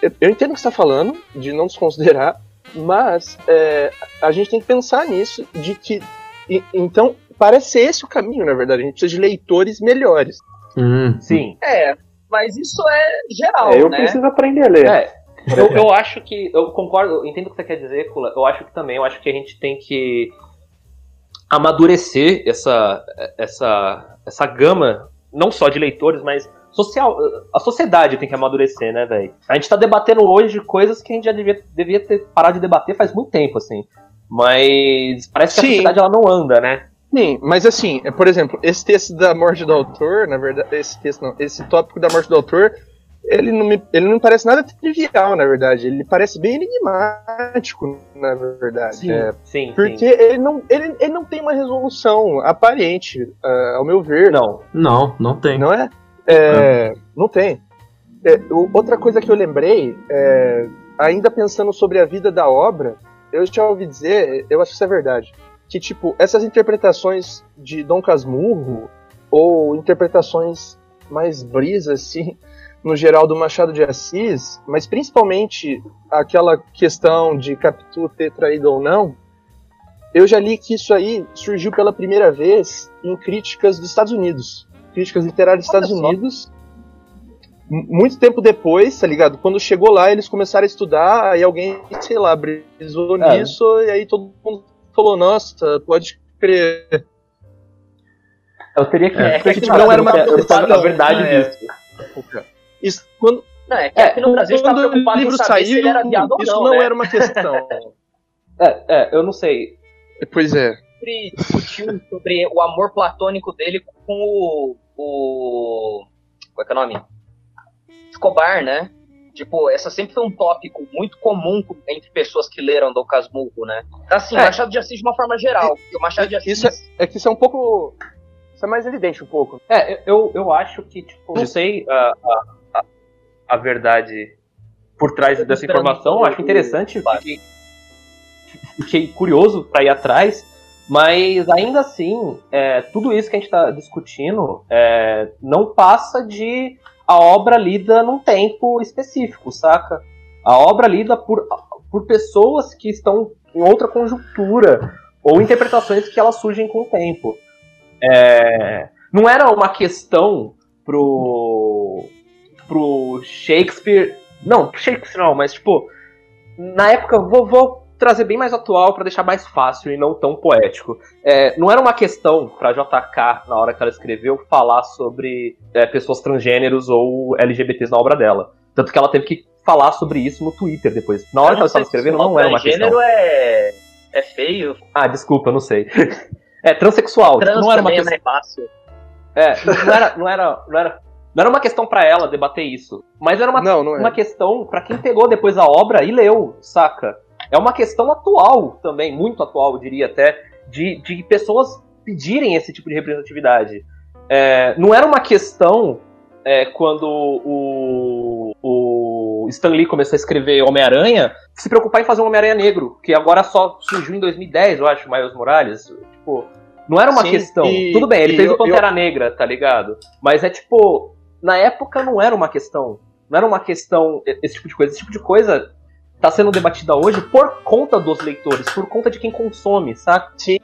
Speaker 2: eu, eu entendo o que você está falando, de não desconsiderar, mas é, a gente tem que pensar nisso, de que. E, então, parece ser esse o caminho, na verdade. A gente precisa de leitores melhores.
Speaker 6: Hum. Sim.
Speaker 3: É, mas isso é geral.
Speaker 5: É, eu
Speaker 3: né?
Speaker 5: preciso aprender a ler.
Speaker 6: É, eu, eu acho que. Eu concordo, eu entendo o que você quer dizer, Kula. Eu acho que também, eu acho que a gente tem que amadurecer essa, essa, essa gama, não só de leitores, mas social. A sociedade tem que amadurecer, né, velho? A gente tá debatendo hoje coisas que a gente já devia, devia ter parado de debater faz muito tempo, assim. Mas parece que Sim. a sociedade ela não anda, né?
Speaker 2: Sim, mas assim, é, por exemplo, esse texto da morte do autor, na verdade, esse texto não, esse tópico da morte do autor, ele não me, ele não parece nada trivial, na verdade. Ele parece bem enigmático, na verdade.
Speaker 6: Sim,
Speaker 2: é,
Speaker 6: sim.
Speaker 2: Porque
Speaker 6: sim.
Speaker 2: Ele, não, ele, ele não tem uma resolução aparente, uh, ao meu ver.
Speaker 6: Não.
Speaker 4: Não, não tem.
Speaker 2: Não é? é não tem. É, outra coisa que eu lembrei, é, ainda pensando sobre a vida da obra, eu já ouvi dizer, eu acho que isso é verdade, que tipo, essas interpretações de Dom Casmurro, ou interpretações mais brisas, assim, no geral do Machado de Assis, mas principalmente aquela questão de Capitu ter traído ou não, eu já li que isso aí surgiu pela primeira vez em críticas dos Estados Unidos. Críticas literárias dos Estados Unidos. Muito tempo depois, tá ligado? Quando chegou lá, eles começaram a estudar, aí alguém, sei lá, brisou é. nisso, e aí todo mundo falou, nossa, pode crer.
Speaker 6: Eu teria que.
Speaker 2: É, é que, tipo, não era uma.
Speaker 6: A verdade disso.
Speaker 2: Isso, quando,
Speaker 3: não, é que aqui no Brasil
Speaker 2: quando tá o livro saiu, isso não, não
Speaker 3: né?
Speaker 2: era uma questão.
Speaker 6: é, é, eu não sei.
Speaker 2: Pois é.
Speaker 3: Sempre discutiu sobre o amor platônico dele com o, o. Qual é que é o nome? Escobar, né? Tipo, essa sempre foi um tópico muito comum entre pessoas que leram Dom Casmurro, né? Assim, é. Machado de Assis de uma forma geral. É, o Machado de Assis...
Speaker 2: Isso é, é, que isso é um pouco... Isso é mais evidente um pouco.
Speaker 6: É, eu, eu acho que, tipo, não sei a, a, a verdade por trás dessa informação. Acho interessante, fiquei, fiquei curioso para ir atrás, Mas ainda assim, é, tudo isso que a gente está discutindo é, não passa de a obra lida num tempo específico, saca? A obra lida por, por pessoas que estão em outra conjuntura ou interpretações que elas surgem com o tempo. É, não era uma questão pro, pro Shakespeare. Não, Shakespeare não, mas tipo, na época, vou, vou trazer bem mais atual para deixar mais fácil e não tão poético. É, não era uma questão para JK, na hora que ela escreveu, falar sobre é, pessoas transgêneros ou LGBTs na obra dela. Tanto que ela teve que falar sobre isso no Twitter depois. Na hora que ela estava escrevendo, não era uma questão.
Speaker 3: Transgênero é, é feio.
Speaker 6: Ah, desculpa, não sei. É, transexual.
Speaker 3: Trans
Speaker 6: tipo, não era uma
Speaker 3: também
Speaker 6: questão.
Speaker 3: é fácil.
Speaker 6: É, não era, não era, não era, não era uma questão pra ela debater isso, mas era uma,
Speaker 2: Não, não é.
Speaker 6: uma questão pra quem pegou depois a obra e leu, saca? É uma questão atual também, muito atual, eu diria até, de, de pessoas pedirem esse tipo de representatividade. É, não era uma questão é, quando o, o Stan Lee começou a escrever Homem-Aranha, se preocupar em fazer um Homem-Aranha negro, que agora só surgiu em 2010, eu acho, Miles Morales. Tipo, não era uma
Speaker 2: Sim,
Speaker 6: questão.
Speaker 2: e-
Speaker 6: Tudo bem, ele fez
Speaker 2: eu-
Speaker 6: o Pantera Negra, tá ligado? Mas é tipo, na época não era uma questão. Não era uma questão, esse tipo de coisa. Esse tipo de coisa tá sendo debatida hoje por conta dos leitores, por conta de quem consome, saca?
Speaker 2: Sim,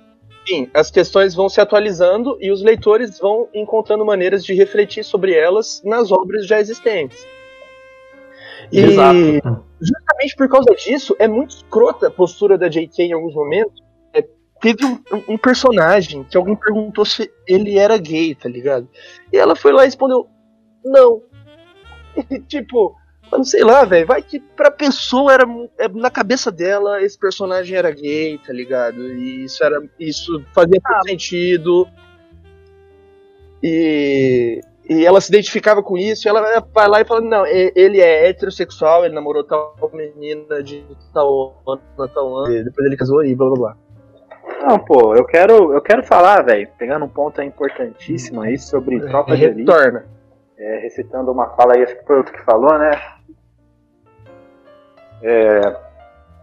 Speaker 2: as questões vão se atualizando e os leitores vão encontrando maneiras de refletir sobre elas nas obras já existentes. E
Speaker 6: Exato.
Speaker 2: justamente por causa disso, é muito escrota a postura da JK em alguns momentos. É, teve um, um personagem que alguém perguntou se ele era gay, tá ligado? E ela foi lá e respondeu: Não. E, tipo, mano, sei lá, velho, vai que pra pessoa era. é, Na cabeça dela, esse personagem era gay, tá ligado? E isso era. Isso fazia todo sentido. E. E ela se identificava com isso, e ela vai lá e fala, não, ele é heterossexual, ele namorou tal menina de tal ano, tal ano, e depois ele casou e blá blá blá.
Speaker 5: Não, pô, eu quero, eu quero falar, velho, pegando um ponto importantíssimo aí sobre tropa de elite,
Speaker 2: Retorna.
Speaker 5: é, recitando uma fala aí, acho que foi outro que falou, né? É,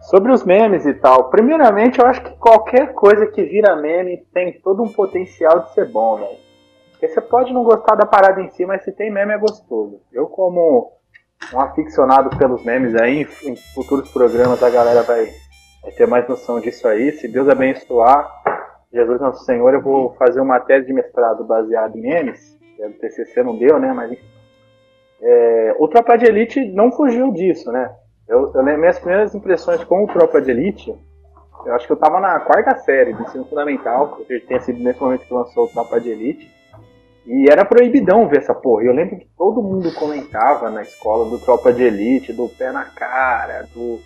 Speaker 5: sobre os memes e tal. Primeiramente, eu acho que qualquer coisa que vira meme tem todo um potencial de ser bom, velho. Porque você pode não gostar da parada em si, mas se tem meme é gostoso. Eu, como um aficionado pelos memes aí, em, futuros programas a galera vai, ter mais noção disso aí. Se Deus abençoar, Jesus Nosso Senhor, eu vou fazer uma tese de mestrado baseada em memes. O TCC não deu, né? Mas enfim. É, o Tropa de Elite não fugiu disso, né? Eu, eu lembro minhas primeiras impressões com o Tropa de Elite. Eu acho que eu tava na quarta série do ensino fundamental, que tenha sido nesse momento que lançou o Tropa de Elite. E era proibidão ver essa porra. E Eu lembro que todo mundo comentava na escola do Tropa de Elite, do pé na cara, do.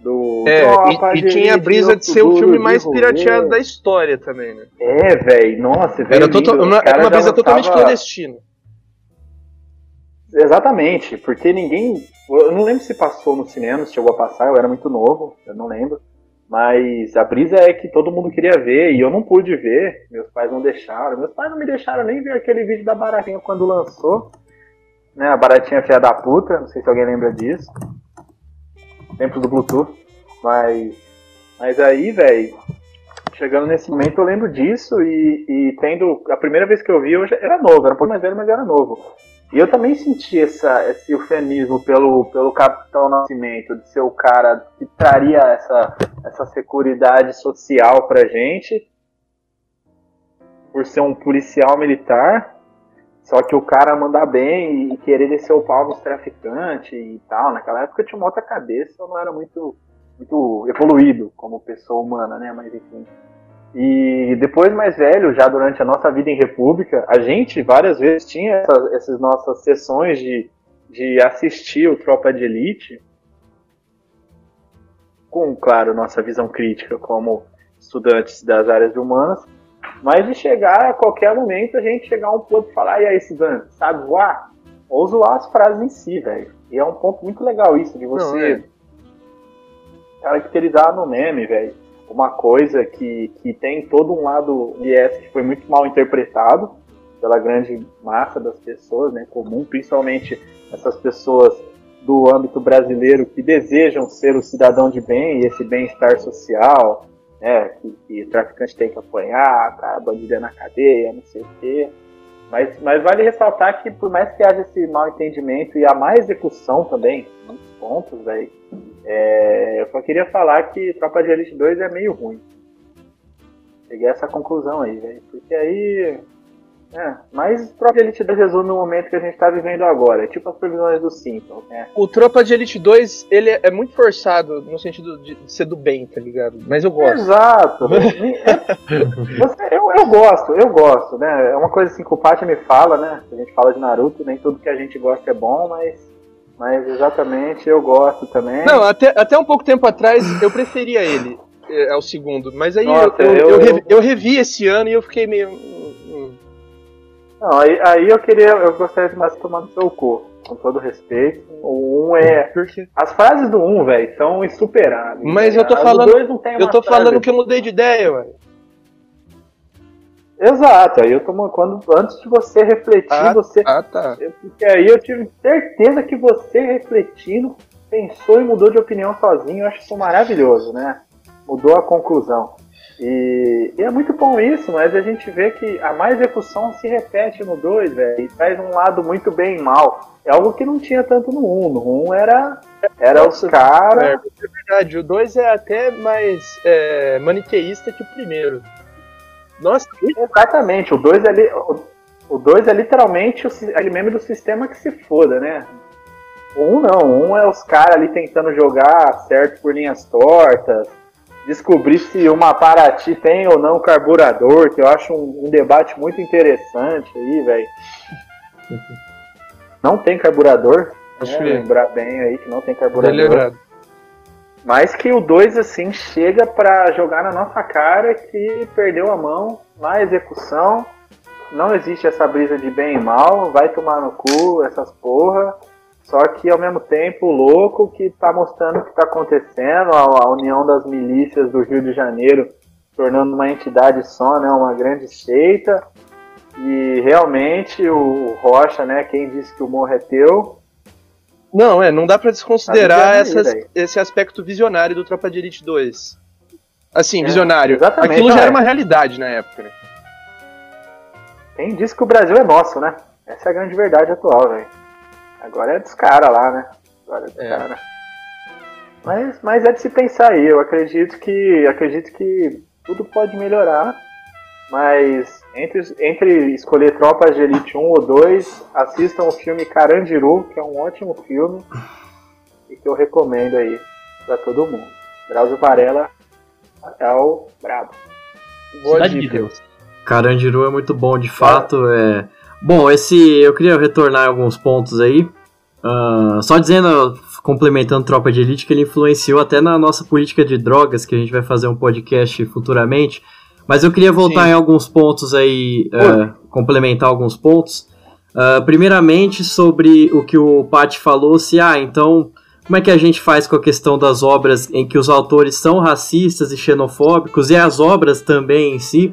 Speaker 5: do
Speaker 2: É,
Speaker 5: Tropa
Speaker 2: e, e
Speaker 5: de
Speaker 2: tinha a brisa de ser o filme mais pirateado da história também, né?
Speaker 5: É, velho, nossa,
Speaker 2: Era, tota-
Speaker 5: caras
Speaker 2: era uma brisa totalmente
Speaker 5: lançava-
Speaker 2: clandestina.
Speaker 5: Exatamente, porque ninguém. Eu não lembro se passou no cinema, se chegou a passar, eu era muito novo, eu não lembro. Mas a brisa é que todo mundo queria ver e eu não pude ver, meus pais não deixaram. Meus pais não me deixaram nem ver aquele vídeo da Baratinha quando lançou. Né, a Baratinha Filha da Puta, não sei se alguém lembra disso. Tempos do Bluetooth. Mas, mas aí, velho, chegando nesse momento eu lembro disso e, e tendo. A primeira vez que eu vi eu já era novo, era um pouco mais velho, mas era novo. E eu também senti essa, esse eufemismo pelo, pelo Capitão Nascimento, de ser o cara que traria essa, essa seguridade social pra gente, por ser um policial militar, só que o cara mandar bem e querer descer o pau nos traficantes e tal. Naquela época tinha uma outra cabeça, eu não era muito, muito evoluído como pessoa humana, né? Mas enfim. E depois, mais velho, já durante a nossa vida em república, a gente várias vezes tinha essas, essas nossas sessões de, de assistir o Tropa de Elite, com, claro, nossa visão crítica como estudantes das áreas humanas, mas de chegar a qualquer momento a gente chegar a um ponto e falar, e aí, estudante, sabe voar? Ou zoar as frases em si, velho. E é um ponto muito legal isso, de você caracterizar no meme, velho uma coisa que, que tem todo um lado IS que foi muito mal interpretado pela grande massa das pessoas, né, comum, principalmente essas pessoas do âmbito brasileiro que desejam ser o cidadão de bem e esse bem-estar social, né, que, que traficante tem que apanhar, tá, bandido é na cadeia, não sei o quê. Mas, mas vale ressaltar que por mais que haja esse mal entendimento e a má execução também, pontos, velho, é, eu só queria falar que Tropa de Elite 2 é meio ruim. Cheguei a essa conclusão aí, velho. Porque aí é, mas Tropa de Elite 2 resume o momento que a gente tá vivendo agora. É tipo as previsões do Simpsons, né?
Speaker 2: O Tropa de Elite 2, ele é muito forçado no sentido de ser do bem, tá ligado? Mas eu gosto.
Speaker 5: Exato. Você, eu, eu gosto, eu gosto, né? É uma coisa assim que o Paty me fala, né? A gente fala de Naruto, nem tudo que a gente gosta é bom, mas... Mas exatamente, eu gosto também.
Speaker 2: Não, até, até um pouco tempo atrás eu preferia ele é, ao segundo. Mas aí
Speaker 5: Nossa,
Speaker 2: eu, eu,
Speaker 5: eu-
Speaker 2: revi, eu revi esse ano e eu fiquei meio. hum, hum.
Speaker 5: Não, aí, aí eu queria, eu gostaria de mais tomar no seu cu, com todo respeito. O 1 é. As frases do 1, velho, são insuperáveis.
Speaker 2: Mas
Speaker 5: velho.
Speaker 2: eu tô falando-
Speaker 5: 2 não tem
Speaker 2: Eu tô falando que eu mudei de ideia, ué.
Speaker 5: Exato, aí eu tô quando antes de você refletir,
Speaker 2: Ah,
Speaker 5: você.
Speaker 2: Ah, tá.
Speaker 5: eu- Porque aí eu tive certeza que você refletindo pensou e mudou de opinião sozinho. Eu acho isso maravilhoso, né? Mudou a conclusão. E, e é muito bom isso, mas a gente vê que a má execução se repete no 2, velho, e traz um lado muito bem e mal. É algo que não tinha tanto no 1. No 1 era, era os caras.
Speaker 2: É, é verdade, o 2 é até mais é, maniqueísta que o primeiro. Nossa,
Speaker 5: Exatamente, o 2 é, li- o 2 é literalmente aquele meme do sistema que se foda, né? O 1 um não, o 1 um é os caras ali tentando jogar certo por linhas tortas, descobrir se uma Paraty tem ou não carburador, que eu acho um, um debate muito interessante aí, velho. Não tem carburador,
Speaker 2: Acho
Speaker 5: né?
Speaker 2: que-
Speaker 5: lembrar bem aí que não tem
Speaker 2: bem
Speaker 5: carburador.
Speaker 2: lembrado.
Speaker 5: Mas que o 2, assim, chega pra jogar na nossa cara que perdeu a mão na execução. Não existe essa brisa de bem e mal, vai tomar no cu, essas porra. Só que ao mesmo tempo, o louco que tá mostrando o que tá acontecendo, a, a união das milícias do Rio de Janeiro tornando uma entidade só, né, uma grande seita. E realmente o Rocha, né, quem disse que o morro é teu,
Speaker 2: Não, é, não dá pra
Speaker 5: Tá
Speaker 2: desconsiderar
Speaker 5: visionário,
Speaker 2: essas- esse aspecto visionário do Tropa de Elite 2. Assim,
Speaker 5: É,
Speaker 2: visionário.
Speaker 5: exatamente,
Speaker 2: Aquilo já
Speaker 5: não,
Speaker 2: era
Speaker 5: é.
Speaker 2: uma realidade na época, né?
Speaker 5: Quem disse que o Brasil é nosso, né? Essa é a grande verdade atual, velho. Agora é dos caras lá, né? Agora é dos
Speaker 2: É.
Speaker 5: caras. Mas, mas é de se pensar aí. Eu acredito que acredito que tudo pode melhorar. Mas entre, entre escolher Tropas de Elite 1 ou 2, assistam o filme Carandiru, que é um ótimo filme e que eu recomendo aí pra todo mundo. Drauzio Varela é o brabo.
Speaker 2: Boa
Speaker 6: Cidade de
Speaker 2: dica.
Speaker 6: Deus.
Speaker 4: Carandiru é muito bom, de fato. É... Bom, esse eu queria retornar alguns pontos aí. Ah, só dizendo, complementando Tropa de Elite, que ele influenciou até na nossa política de drogas, que a gente vai fazer um podcast futuramente. Mas eu queria voltar
Speaker 2: Sim.
Speaker 4: em alguns pontos aí, eh, complementar alguns pontos. Ah, primeiramente, sobre o que o Pat falou, se, ah, então, como é que a gente faz com a questão das obras em que os autores são racistas e xenofóbicos, e as obras também em si?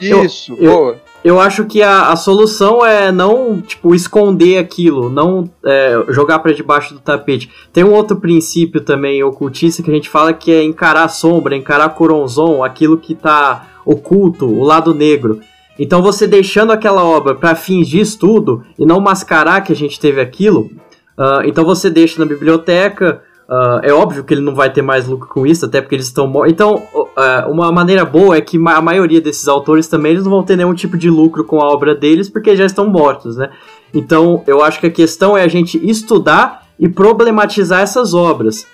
Speaker 2: Isso,
Speaker 4: eu-
Speaker 2: boa.
Speaker 4: Eu acho que a, a solução é não, tipo, esconder aquilo, não é, jogar pra debaixo do tapete. Tem um outro princípio também ocultista que a gente fala que é encarar a sombra, encarar a coronzon, aquilo que tá oculto, o lado negro. Então você deixando aquela obra pra fingir estudo e não mascarar que a gente teve aquilo, ah, então você deixa na biblioteca, ah, é óbvio que ele não vai ter mais lucro com isso, até porque eles estão mortos. Então, ah, uma maneira boa é que ma- a maioria desses autores também eles não vão ter nenhum tipo de lucro com a obra deles, porque já estão mortos, né? Então, eu acho que a questão é a gente estudar e problematizar essas obras.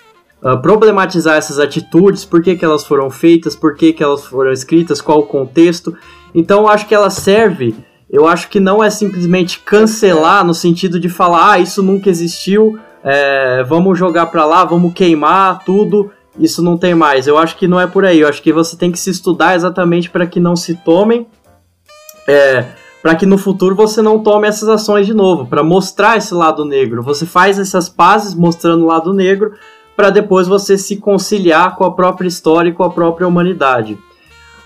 Speaker 4: Ah, problematizar essas atitudes, por que, que elas foram feitas, por que, que elas foram escritas, qual o contexto. Então, eu acho que ela serve. Eu acho que não é simplesmente cancelar no sentido de falar, ah, isso nunca existiu, é, vamos jogar pra lá, vamos queimar tudo, isso não tem mais. Eu acho que não é por aí. Eu acho que você tem que se estudar exatamente para que não se tomem, é, para que no futuro você não tome essas ações de novo, para mostrar esse lado negro. Você faz essas pazes mostrando o lado negro para depois você se conciliar com a própria história e com a própria humanidade.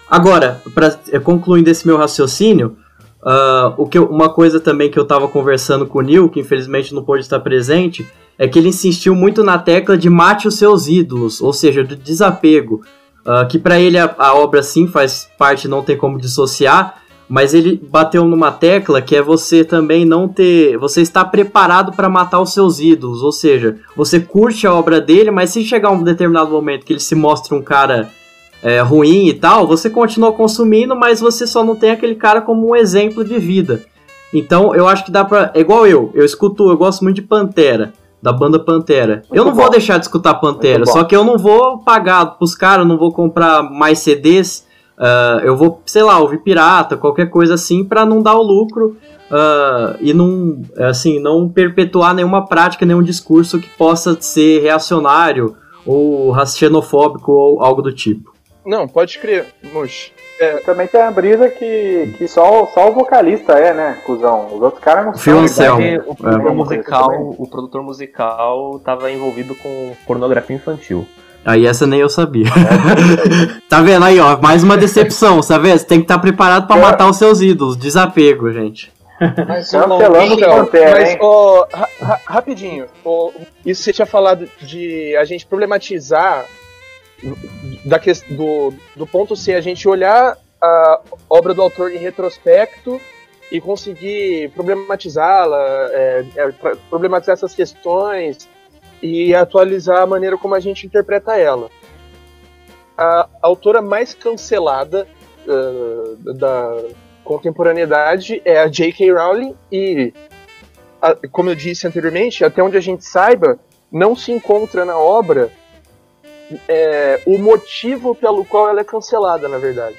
Speaker 4: Agora, pra, eh, concluindo esse meu raciocínio, ah, o que eu- uma coisa também que eu estava conversando com o Neil, que infelizmente não pôde estar presente, é que ele insistiu muito na tecla de mate os seus ídolos, ou seja, do desapego. uh, que para ele a, a, obra sim faz parte, não tem como dissociar, mas ele bateu numa tecla que é você também não ter, você está preparado para matar os seus ídolos, ou seja, você curte a obra dele, mas se chegar um determinado momento que ele se mostra um cara é, ruim e tal, você continua consumindo, mas você só não tem aquele cara como um exemplo de vida. Então eu acho que dá pra. É igual eu, eu escuto, eu gosto muito de Pantera da banda Pantera. Muito eu não bom. vou deixar de escutar Pantera, só que eu não vou pagar pros caras, não vou comprar mais CDs. Uh, eu vou, sei lá, ouvir pirata, qualquer coisa assim, para não dar o lucro uh, e não, assim, não perpetuar nenhuma prática, nenhum discurso que possa ser reacionário ou xenofóbico ou algo do tipo.
Speaker 2: Não, pode crer, Mosh.
Speaker 5: É. Também tem a brisa que, que só, só o vocalista é, né, cuzão? Os outros caras não
Speaker 6: são. O produtor, é. musical, o produtor musical tava envolvido com pornografia infantil.
Speaker 4: Aí essa nem eu sabia. É, tá vendo aí, ó? Mais uma decepção, sabe? Você tem que estar tá preparado para é. matar os seus ídolos. Desapego, gente.
Speaker 2: Mas, Cancelando então, Pantera, mas oh, ra ra rapidinho, oh, isso você tinha falado de a gente problematizar da, do, do ponto C, a gente olhar a obra do autor em retrospecto e conseguir problematizá-la, é, é, problematizar essas questões e atualizar a maneira como a gente interpreta ela. A autora mais cancelada uh, da contemporaneidade é a J.K. Rowling e, a, como eu disse anteriormente, até onde a gente saiba, não se encontra na obra é, o motivo pelo qual ela é cancelada, na verdade.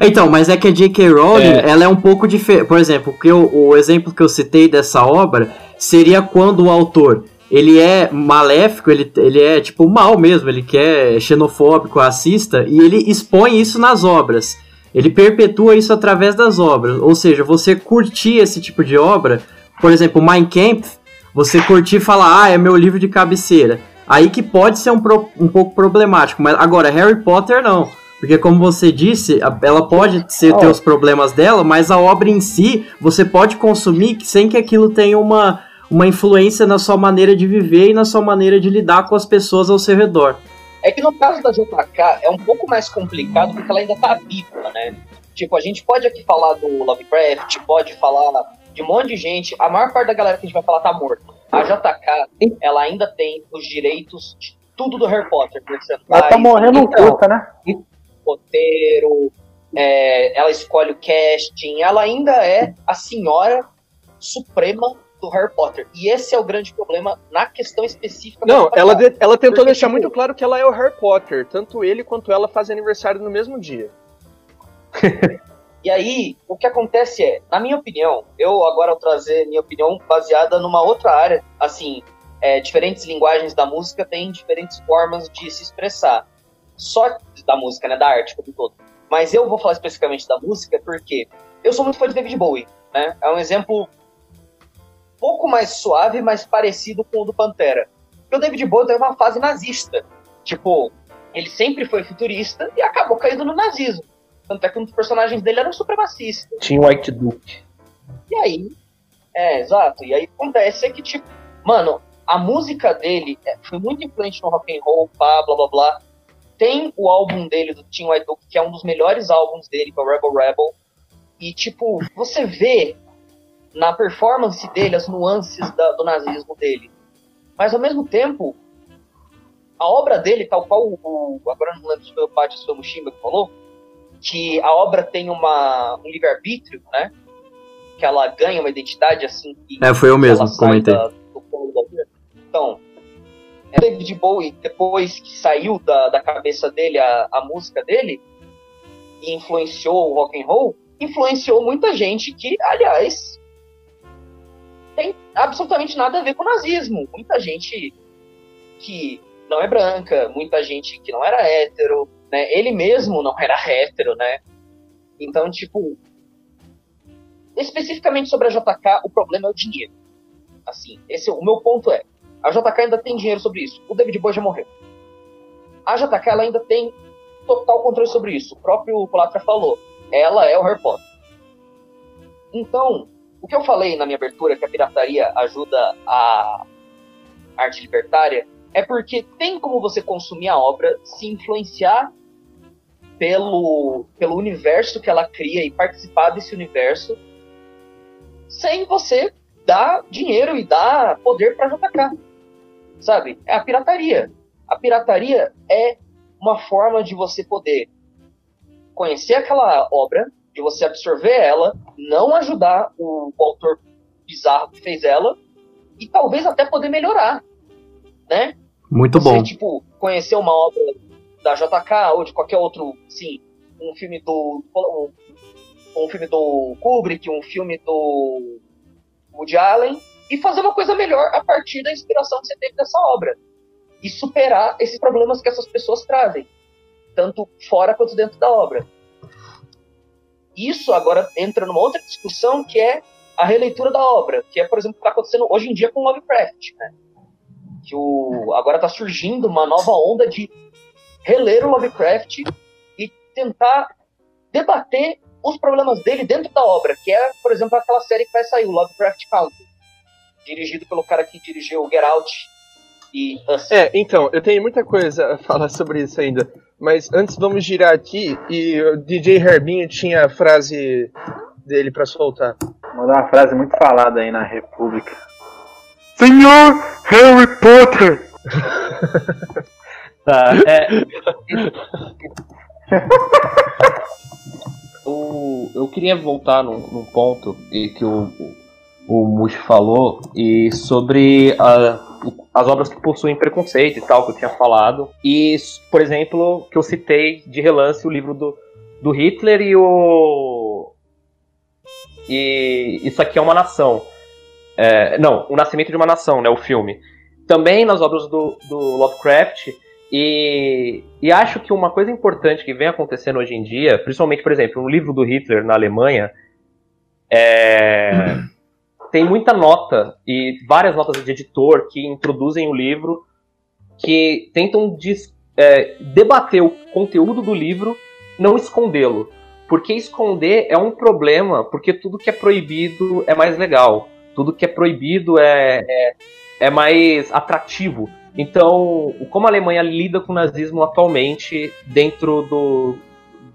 Speaker 4: Então, mas é que a J.K. Rowling, é. ela é um pouco diferente. Por exemplo, que eu, o exemplo que eu citei dessa obra seria quando o autor ele é maléfico, ele, ele é tipo mal mesmo, ele quer xenofóbico, racista, e ele expõe isso nas obras. Ele perpetua isso através das obras. Ou seja, você curtir esse tipo de obra, por exemplo, Mein Kampf, você curtir e falar, ah, é meu livro de cabeceira. Aí que pode ser um, pro, um pouco problemático, mas agora Harry Potter não. Porque como você disse, ela pode ser, ter os problemas dela, mas a obra em si você pode consumir sem que aquilo tenha uma, uma influência na sua maneira de viver e na sua maneira de lidar com as pessoas ao seu redor.
Speaker 3: É que no caso da JK é um pouco mais complicado porque ela ainda tá viva, né? Tipo, a gente pode aqui falar do Lovecraft, pode falar de um monte de gente, a maior parte da galera que a gente vai falar tá morta. A JK, ela ainda tem os direitos de tudo do Harry Potter.
Speaker 5: Ela tá morrendo então, curta, né?
Speaker 3: Roteiro, é, ela escolhe o casting, ela ainda é a senhora suprema do Harry Potter. E esse é o grande problema na questão específica.
Speaker 2: Não, ela, de, ela tentou Porque, deixar tipo, muito claro que ela é o Harry Potter. Tanto ele quanto ela fazem aniversário no mesmo dia.
Speaker 3: E aí, o que acontece é, na minha opinião, eu agora vou trazer minha opinião baseada numa outra área, assim, é, diferentes linguagens da música têm diferentes formas de se expressar. Só da música, né, da arte como um todo. Mas eu vou falar especificamente da música porque eu sou muito fã de David Bowie, né? É um exemplo pouco mais suave, mas parecido com o do Pantera. Porque o David Bowie tem uma fase nazista. Tipo, ele sempre foi futurista e acabou caindo no nazismo. Tanto é que um dos personagens dele era um supremacista.
Speaker 6: Tinha White Duke.
Speaker 3: E aí, é, exato. E aí acontece é que, tipo, mano, a música dele é, foi muito influente no rock and roll, pá, blá blá blá. Tem o álbum dele, do Tim White Duke, que é um dos melhores álbuns dele, que é o Rebel Rebel. E, tipo, você vê na performance dele as nuances da, do nazismo dele. Mas, ao mesmo tempo, a obra dele, tal qual o. agora não lembro se foi o Pátio ou o Mushimba que falou, que a obra tem uma, um livre-arbítrio, né? Que ela ganha uma identidade assim. Que
Speaker 4: é, foi eu mesmo, comentei. Da, do
Speaker 3: então, é David Bowie, depois que saiu da, da cabeça dele a, a música dele, e influenciou o rock and roll, influenciou muita gente que, aliás, tem absolutamente nada a ver com o nazismo. Muita gente que não é branca, muita gente que não era hétero, né? Ele mesmo não era hétero, né? Então, tipo, especificamente sobre a JK, o problema é o dinheiro. Assim, esse o meu ponto é, a JK ainda tem dinheiro sobre isso. O David Bowie já morreu. A JK ela ainda tem total controle sobre isso. O próprio Colatra falou, ela é o Harry Potter. Então, o que eu falei na minha abertura que a pirataria ajuda a arte libertária, é porque tem como você consumir a obra, se influenciar pelo, pelo universo que ela cria e participar desse universo, sem você dar dinheiro e dar poder para JK. Sabe? É a pirataria. A pirataria é uma forma de você poder conhecer aquela obra, de você absorver ela, não ajudar o, o autor bizarro que fez ela e talvez até poder melhorar, né?
Speaker 4: Muito
Speaker 3: você,
Speaker 4: bom.
Speaker 3: tipo, conhecer uma obra da JK ou de qualquer outro, sim, um filme do um, um filme do Kubrick, um filme do Woody Allen e fazer uma coisa melhor a partir da inspiração que você teve dessa obra e superar esses problemas que essas pessoas trazem, tanto fora quanto dentro da obra. Isso agora entra numa outra discussão que é a releitura da obra, que é, por exemplo, o que está acontecendo hoje em dia com Lovecraft, né? Que o, agora está surgindo uma nova onda de reler o Lovecraft e tentar debater os problemas dele dentro da obra, que é, por exemplo, aquela série que vai sair, o Lovecraft Country, dirigido pelo cara que dirigiu Get Out e Us.
Speaker 2: É, então, eu tenho muita coisa a falar sobre isso ainda. Mas antes vamos girar aqui e o DJ Herbinho tinha a frase dele para soltar.
Speaker 5: Mandar uma frase muito falada aí na República. Senhor Harry Potter!
Speaker 6: Tá, é. o, eu queria voltar num, num ponto que o, o, o Mush falou e sobre a, as obras que possuem preconceito e tal, que eu tinha falado. E, por exemplo, que eu citei de relance o livro do, do Hitler e o. E isso aqui é uma nação. É, não, o Nascimento de uma Nação, né? O filme. Também nas obras do, do Lovecraft. E, e acho que uma coisa importante que vem acontecendo hoje em dia, principalmente, por exemplo, no livro do Hitler na Alemanha, é, tem muita nota e várias notas de editor que introduzem o livro, que tentam dis, é, debater o conteúdo do livro, não escondê-lo. Porque esconder é um problema, porque tudo que é proibido é mais legal. Tudo que é proibido é, é, é mais atrativo. Então, como a Alemanha lida com o nazismo atualmente dentro do,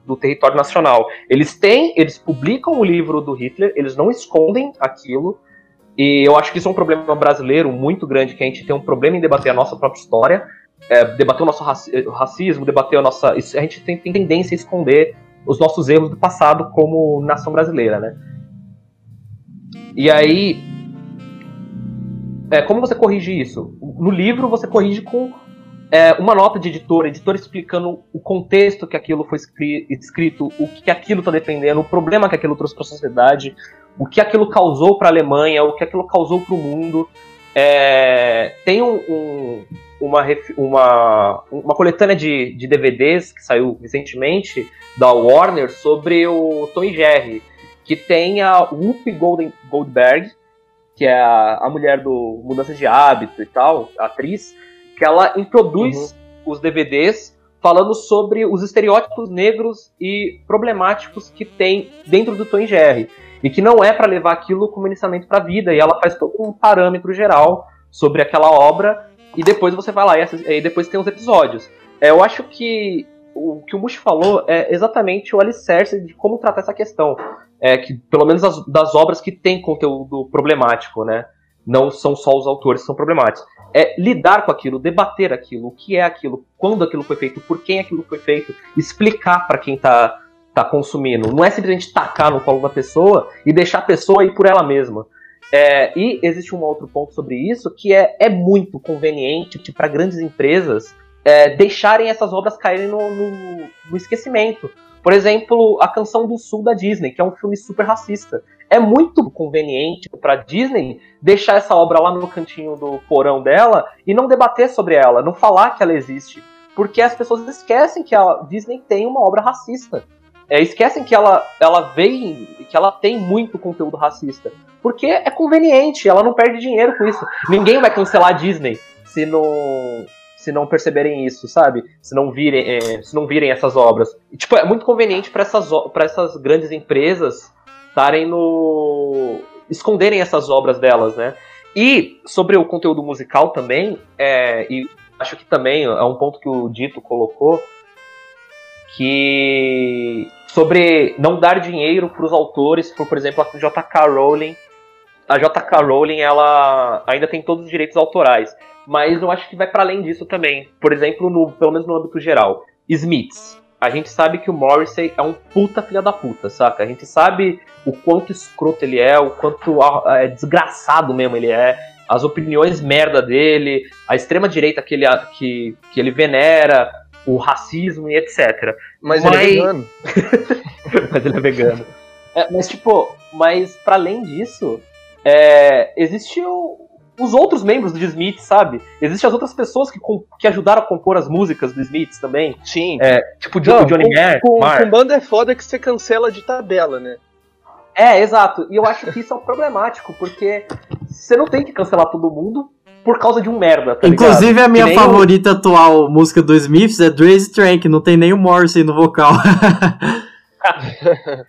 Speaker 6: do território nacional? Eles têm, eles publicam o livro do Hitler, eles não escondem aquilo, e eu acho que isso é um problema brasileiro muito grande, que a gente tem um problema em debater a nossa própria história, é, debater o nosso racismo, debater a nossa. a gente tem, tem tendência a esconder os nossos erros do passado como nação brasileira, né? E aí, é, como você corrige isso? No livro você corrige com é, uma nota de editor, editor explicando o contexto que aquilo foi escrito, o que aquilo está defendendo, o problema que aquilo trouxe para a sociedade, o que aquilo causou para a Alemanha, o que aquilo causou para o mundo. É, tem um, um, uma, uma, uma coletânea de, de DVDs que saiu recentemente da Warner sobre o Tom e Jerry, que tem a Whoopi Golden, Goldberg, que é a, a mulher do Mudança de Hábito e tal, a atriz, que ela introduz uhum. os DVDs falando sobre os estereótipos negros e problemáticos que tem dentro do Tom e Jerry. E que não é para levar aquilo como iniciamento para a vida, e ela faz todo um parâmetro geral sobre aquela obra, e depois você vai lá, e, e depois tem os episódios. É, eu acho que o que o Mush falou é exatamente o alicerce de como tratar essa questão é, que pelo menos as, das obras que têm conteúdo problemático, né? Não são só os autores que são problemáticos. É lidar com aquilo, debater aquilo, o que é aquilo, quando aquilo foi feito, por quem aquilo foi feito, explicar para quem está tá consumindo. Não é simplesmente tacar no colo da pessoa e deixar a pessoa ir por ela mesma. É, e existe um outro ponto sobre isso que é, é muito conveniente para grandes empresas é, deixarem essas obras caírem no, no, no esquecimento. Por exemplo, a Canção do Sul da Disney, que é um filme super racista. É muito conveniente para Disney deixar essa obra lá no cantinho do porão dela e não debater sobre ela, não falar que ela existe, porque as pessoas esquecem que a Disney tem uma obra racista. É, esquecem que ela, ela vem, que ela tem muito conteúdo racista. Porque é conveniente, ela não perde dinheiro com isso. Ninguém vai cancelar a Disney se não, se não perceberem isso, sabe? Se não virem, é, se não virem essas obras. E, tipo, é muito conveniente para essas, essas grandes empresas estarem no. esconderem essas obras delas, né? E sobre o conteúdo musical também, é, e acho que também é um ponto que o Dito colocou que sobre não dar dinheiro para os autores, por, por exemplo, a J.K. Rowling. A J.K. Rowling ela ainda tem todos os direitos autorais, mas eu acho que vai para além disso também. Por exemplo, no, pelo menos no âmbito geral, Smiths. A gente sabe que o Morrissey é um puta filha da puta, saca? A gente sabe o quanto escroto ele é, o quanto é, desgraçado mesmo ele é, as opiniões merda dele, a extrema direita que ele, que, que ele venera, o racismo e etc.
Speaker 2: Mas, mas... ele é vegano.
Speaker 6: mas ele é vegano. É, mas, tipo, mas para além disso, é, existe o, os outros membros do Smith, sabe? Existem as outras pessoas que, que ajudaram a compor as músicas do Smith também.
Speaker 2: Sim.
Speaker 6: É, tipo Não, o Johnny Marr.
Speaker 2: Com, com banda é foda que você cancela de tabela, né?
Speaker 6: É, exato. E eu acho que isso é problemático, porque você não tem que cancelar todo mundo por causa de um merda, tá
Speaker 4: Inclusive,
Speaker 6: ligado?
Speaker 4: a minha favorita atual música do Smiths é Draze Trank, não tem nem o Morrissey no vocal.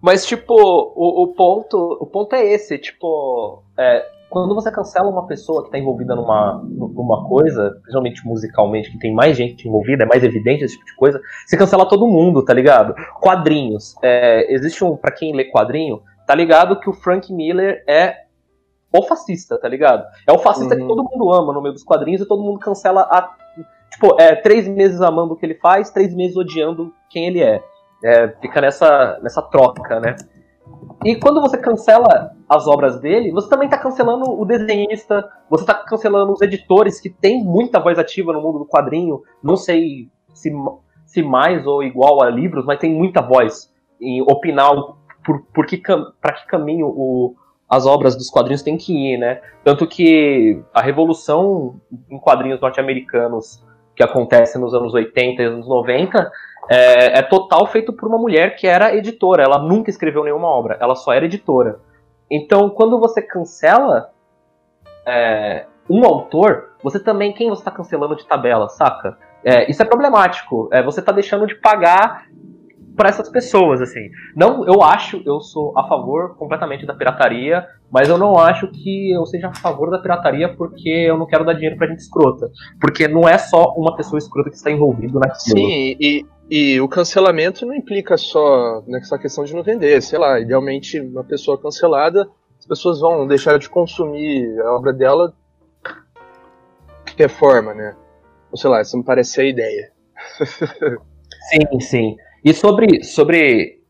Speaker 6: Mas, tipo, o, o, ponto, o ponto é esse, tipo, é, quando você cancela uma pessoa que tá envolvida numa, numa coisa, principalmente musicalmente, que tem mais gente envolvida, é mais evidente esse tipo de coisa, você cancela todo mundo, tá ligado? Quadrinhos. É, existe um, para quem lê quadrinho, tá ligado que o Frank Miller é o fascista, tá ligado? É o fascista uhum. que todo mundo ama no meio dos quadrinhos e todo mundo cancela a. Tipo, é três meses amando o que ele faz, três meses odiando quem ele é. É, fica nessa, nessa troca, né? E quando você cancela as obras dele, você também está cancelando o desenhista, você está cancelando os editores que têm muita voz ativa no mundo do quadrinho. Não sei se, se mais ou igual a livros, mas tem muita voz em opinar por, por que, para que caminho o, as obras dos quadrinhos têm que ir, né? Tanto que a revolução em quadrinhos norte-americanos que acontece nos anos 80 e anos 90 é, é, total feito por uma mulher que era editora. Ela nunca escreveu nenhuma obra, ela só era editora. Então, quando você cancela é, um autor, você também, quem você está cancelando de tabela, saca? É, isso é problemático. É, você está deixando de pagar para essas pessoas, assim. Não, eu acho, eu sou a favor completamente da pirataria, mas eu não acho que eu seja a favor da pirataria porque eu não quero dar dinheiro pra gente escrota. Porque não é só uma pessoa escrota que está envolvido naquilo.
Speaker 2: Sim, e, e o cancelamento não implica só nessa questão de não vender. Sei lá, idealmente uma pessoa cancelada, as pessoas vão deixar de consumir a obra dela de qualquer forma, né? Ou sei lá, isso me parece a ideia.
Speaker 6: sim, sim. E sobre, sobre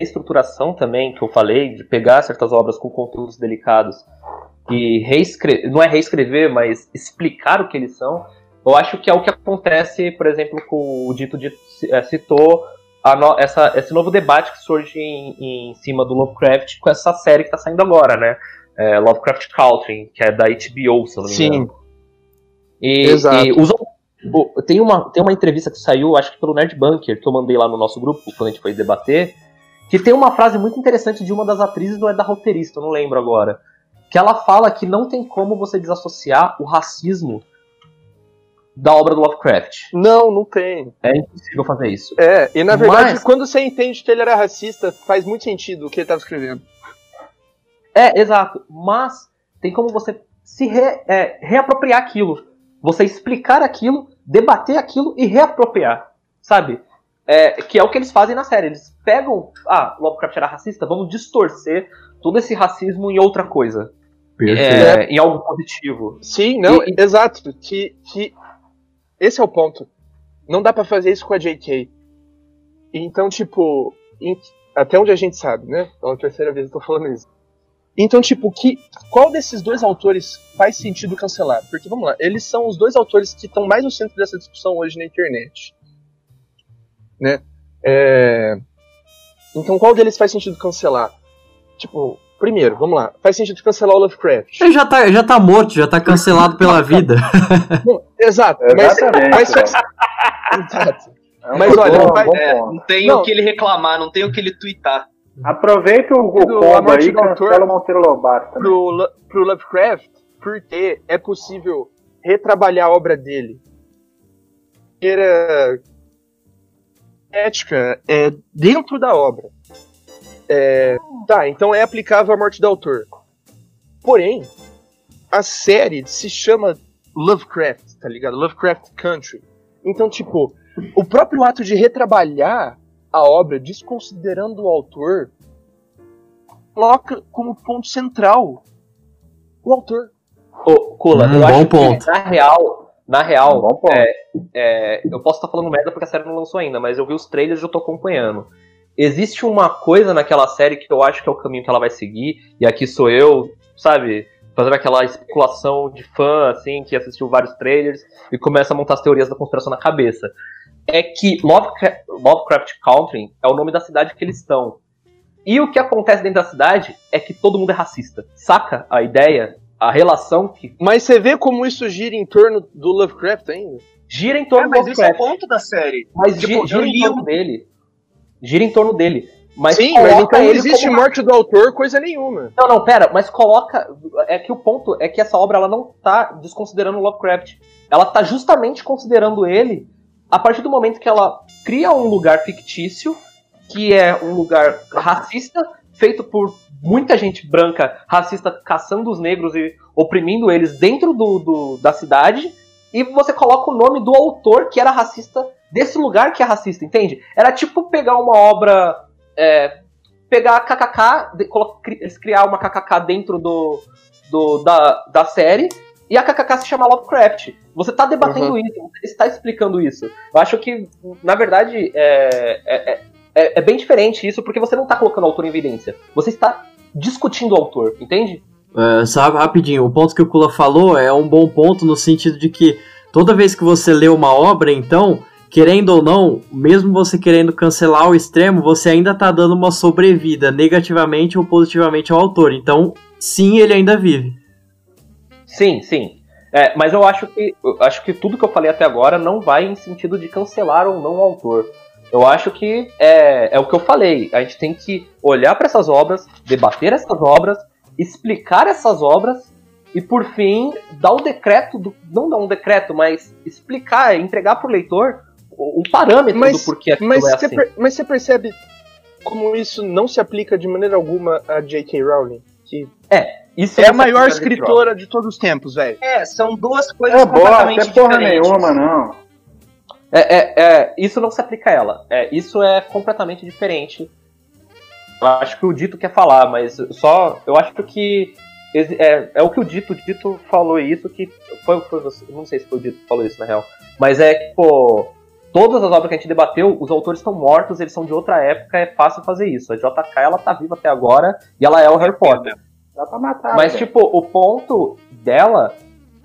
Speaker 6: estruturação também, que eu falei, de pegar certas obras com conteúdos delicados e reescrever, não é reescrever, mas explicar o que eles são, eu acho que é o que acontece, por exemplo, com o Dito Dito é, citou no, essa, esse novo debate que surge em, em, cima do Lovecraft com essa série que está saindo agora, né? É, Lovecraft Country, que é da HBO, se eu não me engano. Sim. E, Exato. E os, tem, uma, tem uma entrevista que saiu, acho que pelo Nerd Bunker, que eu mandei lá no nosso grupo, quando a gente foi debater, que tem uma frase muito interessante de uma das atrizes, não é da roteirista, eu não lembro agora. Que ela fala que não tem como você desassociar o racismo da obra do Lovecraft.
Speaker 2: Não, não tem.
Speaker 6: É impossível fazer isso.
Speaker 2: É, e na verdade, Mas... quando você entende que ele era racista, faz muito sentido o que ele estava escrevendo.
Speaker 6: É, exato. Mas tem como você se re, é, reapropriar aquilo. Você explicar aquilo, debater aquilo e reapropriar. Sabe? É, que é o que eles fazem na série. Eles pegam. Ah, Lovecraft era racista, vamos distorcer todo esse racismo em outra coisa. É, em algo positivo.
Speaker 2: Sim, não, e, exato. Que, que esse é o ponto. Não dá para fazer isso com a JK. Então, tipo, em, até onde a gente sabe, né? Pela terceira vez eu tô falando isso. Então, tipo, que, qual desses dois autores faz sentido cancelar? Porque, vamos lá, eles são os dois autores que estão mais no centro dessa discussão hoje na internet. Né? É... Então, qual deles faz sentido cancelar? Tipo, Primeiro, vamos lá. Faz sentido cancelar o Lovecraft.
Speaker 4: Ele já tá, já tá morto, já tá cancelado pela vida.
Speaker 2: Bom, exato. Mas, mas,
Speaker 3: exato. É mas olha, bom, vai... é, não tem não. o que ele reclamar, não tem o que ele twittar.
Speaker 7: Aproveita o, combo aí e cancela o Monteiro Lobato.
Speaker 2: Pro, pro Lovecraft, porque é possível retrabalhar a obra dele. Era ética é, dentro da obra. É, tá, então é aplicável à morte do autor. Porém, a série se chama Lovecraft, tá ligado? Lovecraft Country. Então, tipo, o próprio ato de retrabalhar a obra, desconsiderando o autor, coloca como ponto central o autor.
Speaker 6: Ô, Kula,
Speaker 4: Hum,
Speaker 6: eu
Speaker 4: bom
Speaker 6: acho
Speaker 4: ponto.
Speaker 6: que, na real, na real,
Speaker 5: Bom ponto.
Speaker 6: é, é, eu posso estar falando merda porque a série não lançou ainda, mas eu vi os trailers e eu tô acompanhando. Existe uma coisa naquela série que eu acho que é o caminho que ela vai seguir, e aqui sou eu, sabe, fazendo aquela especulação de fã, assim, que assistiu vários trailers e começa a montar as teorias da conspiração na cabeça. É que Lovecraft, Lovecraft Country é o nome da cidade que eles estão. E o que acontece dentro da cidade é que todo mundo é racista. Saca a ideia? A relação que
Speaker 2: Mas você vê como isso gira em torno do Lovecraft ainda?
Speaker 6: gira em torno
Speaker 3: É, mas
Speaker 6: do
Speaker 3: esse é o
Speaker 6: Lovecraft.
Speaker 3: ponto da série.
Speaker 6: Mas
Speaker 3: Tipo,
Speaker 6: gira, gira em torno
Speaker 3: um-
Speaker 6: dele. Gira em torno dele. Mas
Speaker 2: Sim, mas então não existe
Speaker 6: como-
Speaker 2: morte do autor, coisa nenhuma.
Speaker 6: Não, não, pera, mas coloca. É que o ponto é que essa obra ela não tá desconsiderando Lovecraft. Ela tá justamente considerando ele a partir do momento que ela cria um lugar fictício, que é um lugar racista, feito por muita gente branca racista caçando os negros e oprimindo eles dentro do, do- da cidade, e você coloca o nome do autor que era racista desse lugar que é racista, entende? Era tipo pegar uma obra. é, pegar a KKK, criar uma KKK dentro do, do- da, da série e a KKK se chama Lovecraft. Você tá debatendo isso, você está explicando isso. Eu acho que, na verdade, é, é, é- é, é bem diferente isso, porque você não tá colocando o autor em evidência. Você está discutindo o autor, entende?
Speaker 4: É, sabe, rapidinho, o ponto que o Kula falou é um bom ponto no sentido de que toda vez que você lê uma obra, então, querendo ou não, mesmo você querendo cancelar o extremo, você ainda tá dando uma sobrevida negativamente ou positivamente ao autor. Então, sim, ele ainda vive.
Speaker 6: Sim, sim. É, mas eu acho que eu acho que tudo que eu falei até agora não vai em sentido de cancelar ou não o autor. Eu acho que é, é o que eu falei. A gente tem que olhar para essas obras, debater essas obras, explicar essas obras e, por fim, dar o decreto, do, não dar um decreto, mas explicar, entregar para o leitor o, o parâmetro
Speaker 2: Mas-
Speaker 6: do porquê aquilo
Speaker 2: Mas
Speaker 6: é assim.
Speaker 2: per- mas você percebe como isso não se aplica de maneira alguma a J.K. Rowling? Que
Speaker 6: Isso
Speaker 2: é a
Speaker 6: não
Speaker 2: maior
Speaker 6: aplica de
Speaker 2: escritora de todos os tempos, velho.
Speaker 3: É, são duas coisas
Speaker 5: É boa,
Speaker 3: completamente
Speaker 5: até porra
Speaker 3: diferentes.
Speaker 5: nenhuma, não.
Speaker 6: É, é, é, isso não se aplica a ela. É, isso é completamente diferente. Acho que o Dito quer falar, mas só. Eu acho que. É, é o que o Dito, o Dito falou isso, que. Foi, foi não sei se foi o Dito que falou isso, na real. Mas é que, pô. Todas as obras que a gente debateu, os autores estão mortos, eles são de outra época, é fácil fazer isso. A JK, ela tá viva até agora, e ela é o Harry Potter.
Speaker 5: Dá pra matar.
Speaker 6: Mas, tipo, o ponto dela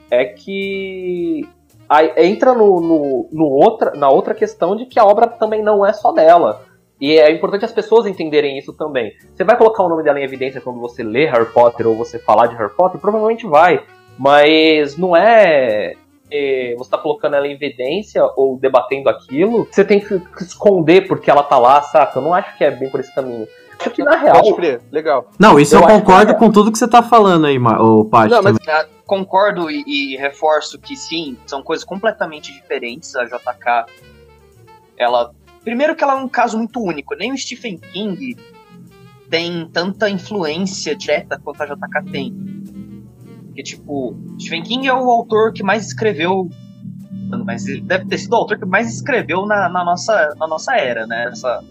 Speaker 6: é que aí entra no, no, no outra, na outra questão de que a obra também não é só dela. E é importante as pessoas entenderem isso também. Você vai colocar o nome dela em evidência quando você lê Harry Potter ou você falar de Harry Potter? Provavelmente vai. Mas não é. é, você tá colocando ela em evidência ou debatendo aquilo, você tem que esconder porque ela tá lá, saca? Eu não acho que é bem por esse caminho. Acho que na real.
Speaker 2: Pode crer, legal.
Speaker 4: Não, isso eu,
Speaker 6: Eu
Speaker 4: concordo
Speaker 6: é.
Speaker 4: com tudo que você tá falando aí, Ma- ô Paty.
Speaker 2: Não, mas
Speaker 3: Ah, Concordo e, e reforço que sim, são coisas completamente diferentes. A JK, ela. Primeiro que ela é um caso muito único. Nem o Stephen King tem tanta influência direta quanto a JK tem. Porque, tipo, Stephen King é o autor que mais escreveu. Mas ele deve ter sido o autor que mais escreveu na, na nossa, na nossa era, né? Nessa,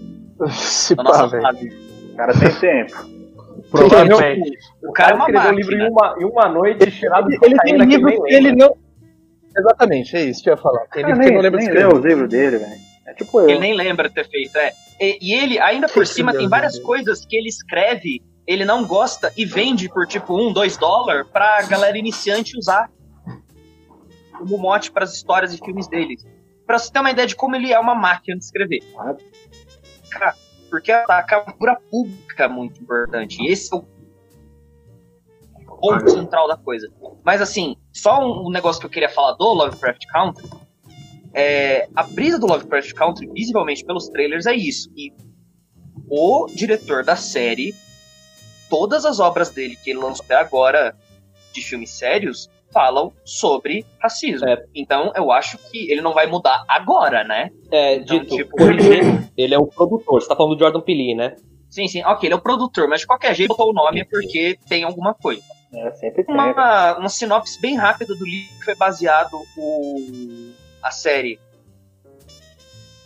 Speaker 2: se
Speaker 3: na
Speaker 2: pá,
Speaker 3: nossa
Speaker 2: velho.
Speaker 3: fase.
Speaker 5: O cara tem tempo.
Speaker 6: Provavelmente.
Speaker 3: O cara é uma
Speaker 6: escreveu um livro em uma, em uma noite, cheirado de
Speaker 2: Ele tem livro que ele
Speaker 6: lembra.
Speaker 2: não. Exatamente, é isso que eu ia falar. Tem
Speaker 5: Cara,
Speaker 2: livro que eu não lembro de escrever.
Speaker 5: leu os livros dele, velho. É tipo eu.
Speaker 3: Ele nem lembra ter feito, é. E, e ele, ainda por cima, tem várias
Speaker 2: Deus.
Speaker 3: coisas que ele escreve, ele não gosta e vende por tipo um, dois dólares pra galera iniciante usar como mote para as histórias e filmes dele. Pra você ter uma ideia de como ele é uma máquina de escrever. Cara, porque a, a captura pública é muito importante. E esse é o ponto central da coisa. Mas assim, só um, um negócio que eu queria falar do Lovecraft Country é, a brisa do Lovecraft Country, visivelmente pelos trailers, é isso. E o diretor da série, todas as obras dele que ele lançou até agora de filmes sérios, falam sobre racismo.
Speaker 6: É.
Speaker 3: Então eu acho que ele não vai mudar agora, né?
Speaker 6: É,
Speaker 3: Então,
Speaker 6: dito,
Speaker 3: tipo,
Speaker 6: ele é o produtor. Você tá falando do Jordan Peele, né?
Speaker 3: Sim, sim, ok, ele é o produtor, mas de qualquer jeito botou o nome é porque tem alguma coisa.
Speaker 5: É, sempre tem.
Speaker 3: Uma, uma sinopse bem rápida do livro que foi baseado o, a série.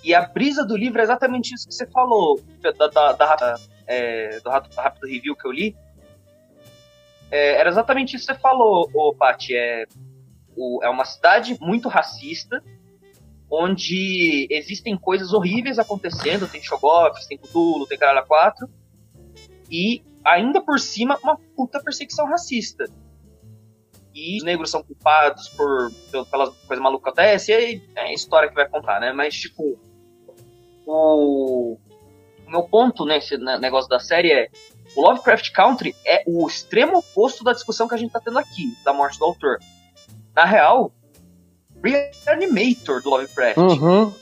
Speaker 3: E a brisa do livro é exatamente isso que você falou, da, da, da é, do rápido review que eu li. É, era exatamente isso que você falou, ô, Paty. É, o, é uma cidade muito racista, onde existem coisas horríveis acontecendo, tem Shoggoths, tem Cthulhu, tem Caralho 4, e ainda por cima uma puta perseguição racista. E os negros são culpados por pelas coisas malucas que acontecem, e aí é a história que vai contar, né? Mas, tipo, o, o meu ponto nesse negócio da série é o Lovecraft Country é o extremo oposto da discussão que a gente tá tendo aqui, da morte do autor. Na real, Reanimator do Lovecraft.
Speaker 2: Uhum.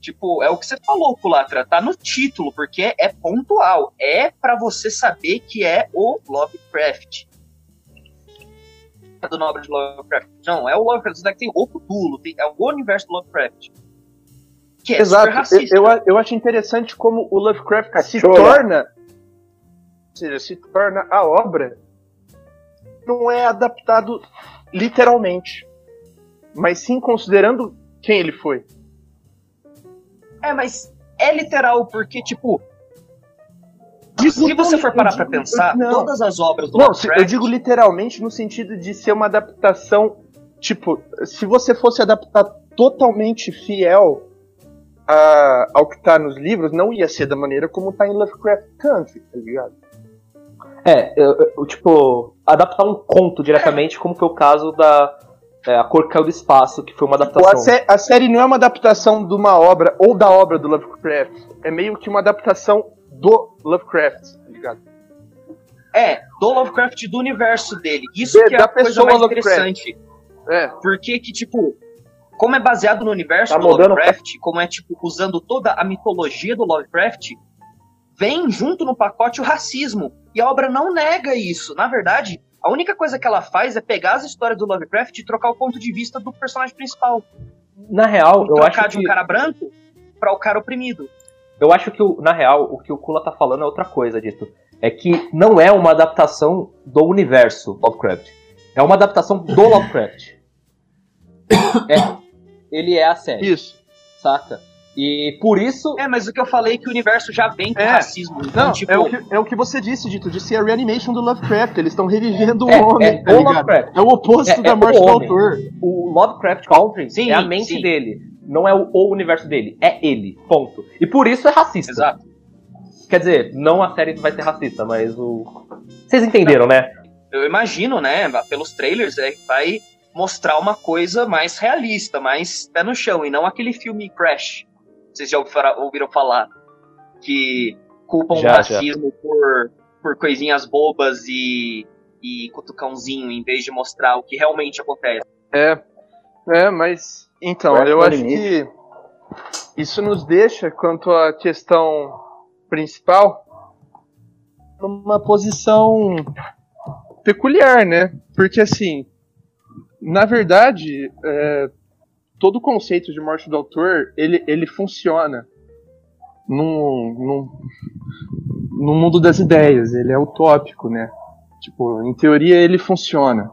Speaker 3: Tipo, é o que você falou, Culatra, tá no título, porque é pontual. É para você saber que é o Lovecraft. Do nobre de Lovecraft. Não, é o Lovecraft. Você tem o Cthulhu, tem, é o universo do Lovecraft.
Speaker 2: Que é Exato. Eu, eu, eu acho interessante como o Lovecraft se torna. Ou seja, se torna a obra. Não é adaptado literalmente mas sim considerando quem ele foi.
Speaker 3: É, mas é literal, porque, tipo. Se você for parar digo, pra pensar, não. todas as obras do
Speaker 2: Não, Lovecraft... eu digo literalmente no sentido de ser uma adaptação. Tipo, se você fosse adaptar totalmente fiel a, ao que tá nos livros, não ia ser da maneira como tá em Lovecraft Country, tá ligado?
Speaker 6: É, eu, eu, tipo, adaptar um conto diretamente, como foi o caso da, é, A Cor Caiu do Espaço, que foi uma adaptação.
Speaker 2: A, sé a, série não é uma adaptação de uma obra ou da obra do Lovecraft. É meio que uma adaptação do Lovecraft, tá ligado?
Speaker 3: É, do Lovecraft do universo dele. Isso é, que é a coisa mais Lovecraft. interessante. É. Porque que, tipo, como é baseado no universo tá do Lovecraft, como é, tipo, usando toda a mitologia do Lovecraft, vem junto no pacote o racismo. E a obra não nega isso. Na verdade, a única coisa que ela faz é pegar as histórias do Lovecraft e trocar o ponto de vista do personagem principal.
Speaker 6: Na real, eu acho
Speaker 3: de um cara branco para o cara oprimido.
Speaker 6: Eu acho que, na real, o que o Kula tá falando é outra coisa, Dito. É que não é uma adaptação do universo Lovecraft. É uma adaptação do Lovecraft. é, ele é a série.
Speaker 2: Isso.
Speaker 6: Saca? E por isso.
Speaker 3: É, mas o que eu falei é que o universo já vem com é. racismo. Então,
Speaker 2: Não,
Speaker 3: tipo...
Speaker 2: é, o que, é o que você disse, Dito, de ser a reanimation do Lovecraft. Eles estão revivendo é, o homem. É, tá o Lovecraft. é o oposto é, da é morte do autor.
Speaker 6: O Lovecraft Country sim, é a mente sim. dele. Não é o, o, universo dele. É ele. Ponto. E por isso é racista.
Speaker 3: Exato.
Speaker 6: Quer dizer, não a série vai ser racista, mas o. Vocês entenderam,
Speaker 3: Não.
Speaker 6: né?
Speaker 3: Eu imagino, né? Pelos trailers, é, vai mostrar uma coisa mais realista, mais pé no chão, e não aquele filme Crash vocês já ouviram falar que culpam já, o racismo por, por coisinhas bobas e, e cutucãozinho em vez de mostrar o que realmente acontece.
Speaker 2: É, é, mas então, eu acho que isso nos deixa, quanto à questão principal, numa posição peculiar, né? Porque assim, na verdade, é, todo o conceito de morte do autor, ele, ele funciona num, num, no mundo das ideias, ele é utópico, né? Tipo, em teoria ele funciona.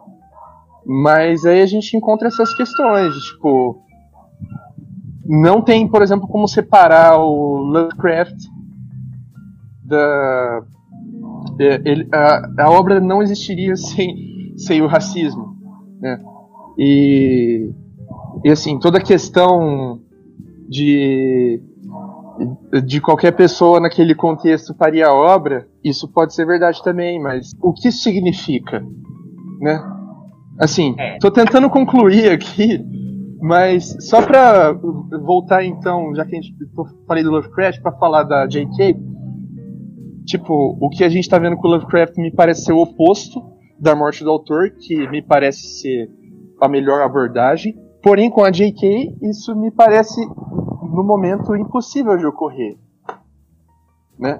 Speaker 2: Mas aí a gente encontra essas questões, tipo, não tem, por exemplo, como separar o Lovecraft da é, ele, a, a obra não existiria sem, sem o racismo, né? E e assim, toda a questão de de qualquer pessoa naquele contexto faria a obra, isso pode ser verdade também, mas o que isso significa, né? Assim, estou é. tentando concluir aqui, mas só para voltar então, já que a gente falei do Lovecraft para falar da J.K. Tipo, o que a gente está vendo com o Lovecraft me parece ser o oposto da morte do autor, que me parece ser a melhor abordagem. Porém, com a JK, isso me parece, no momento, impossível de ocorrer. Né?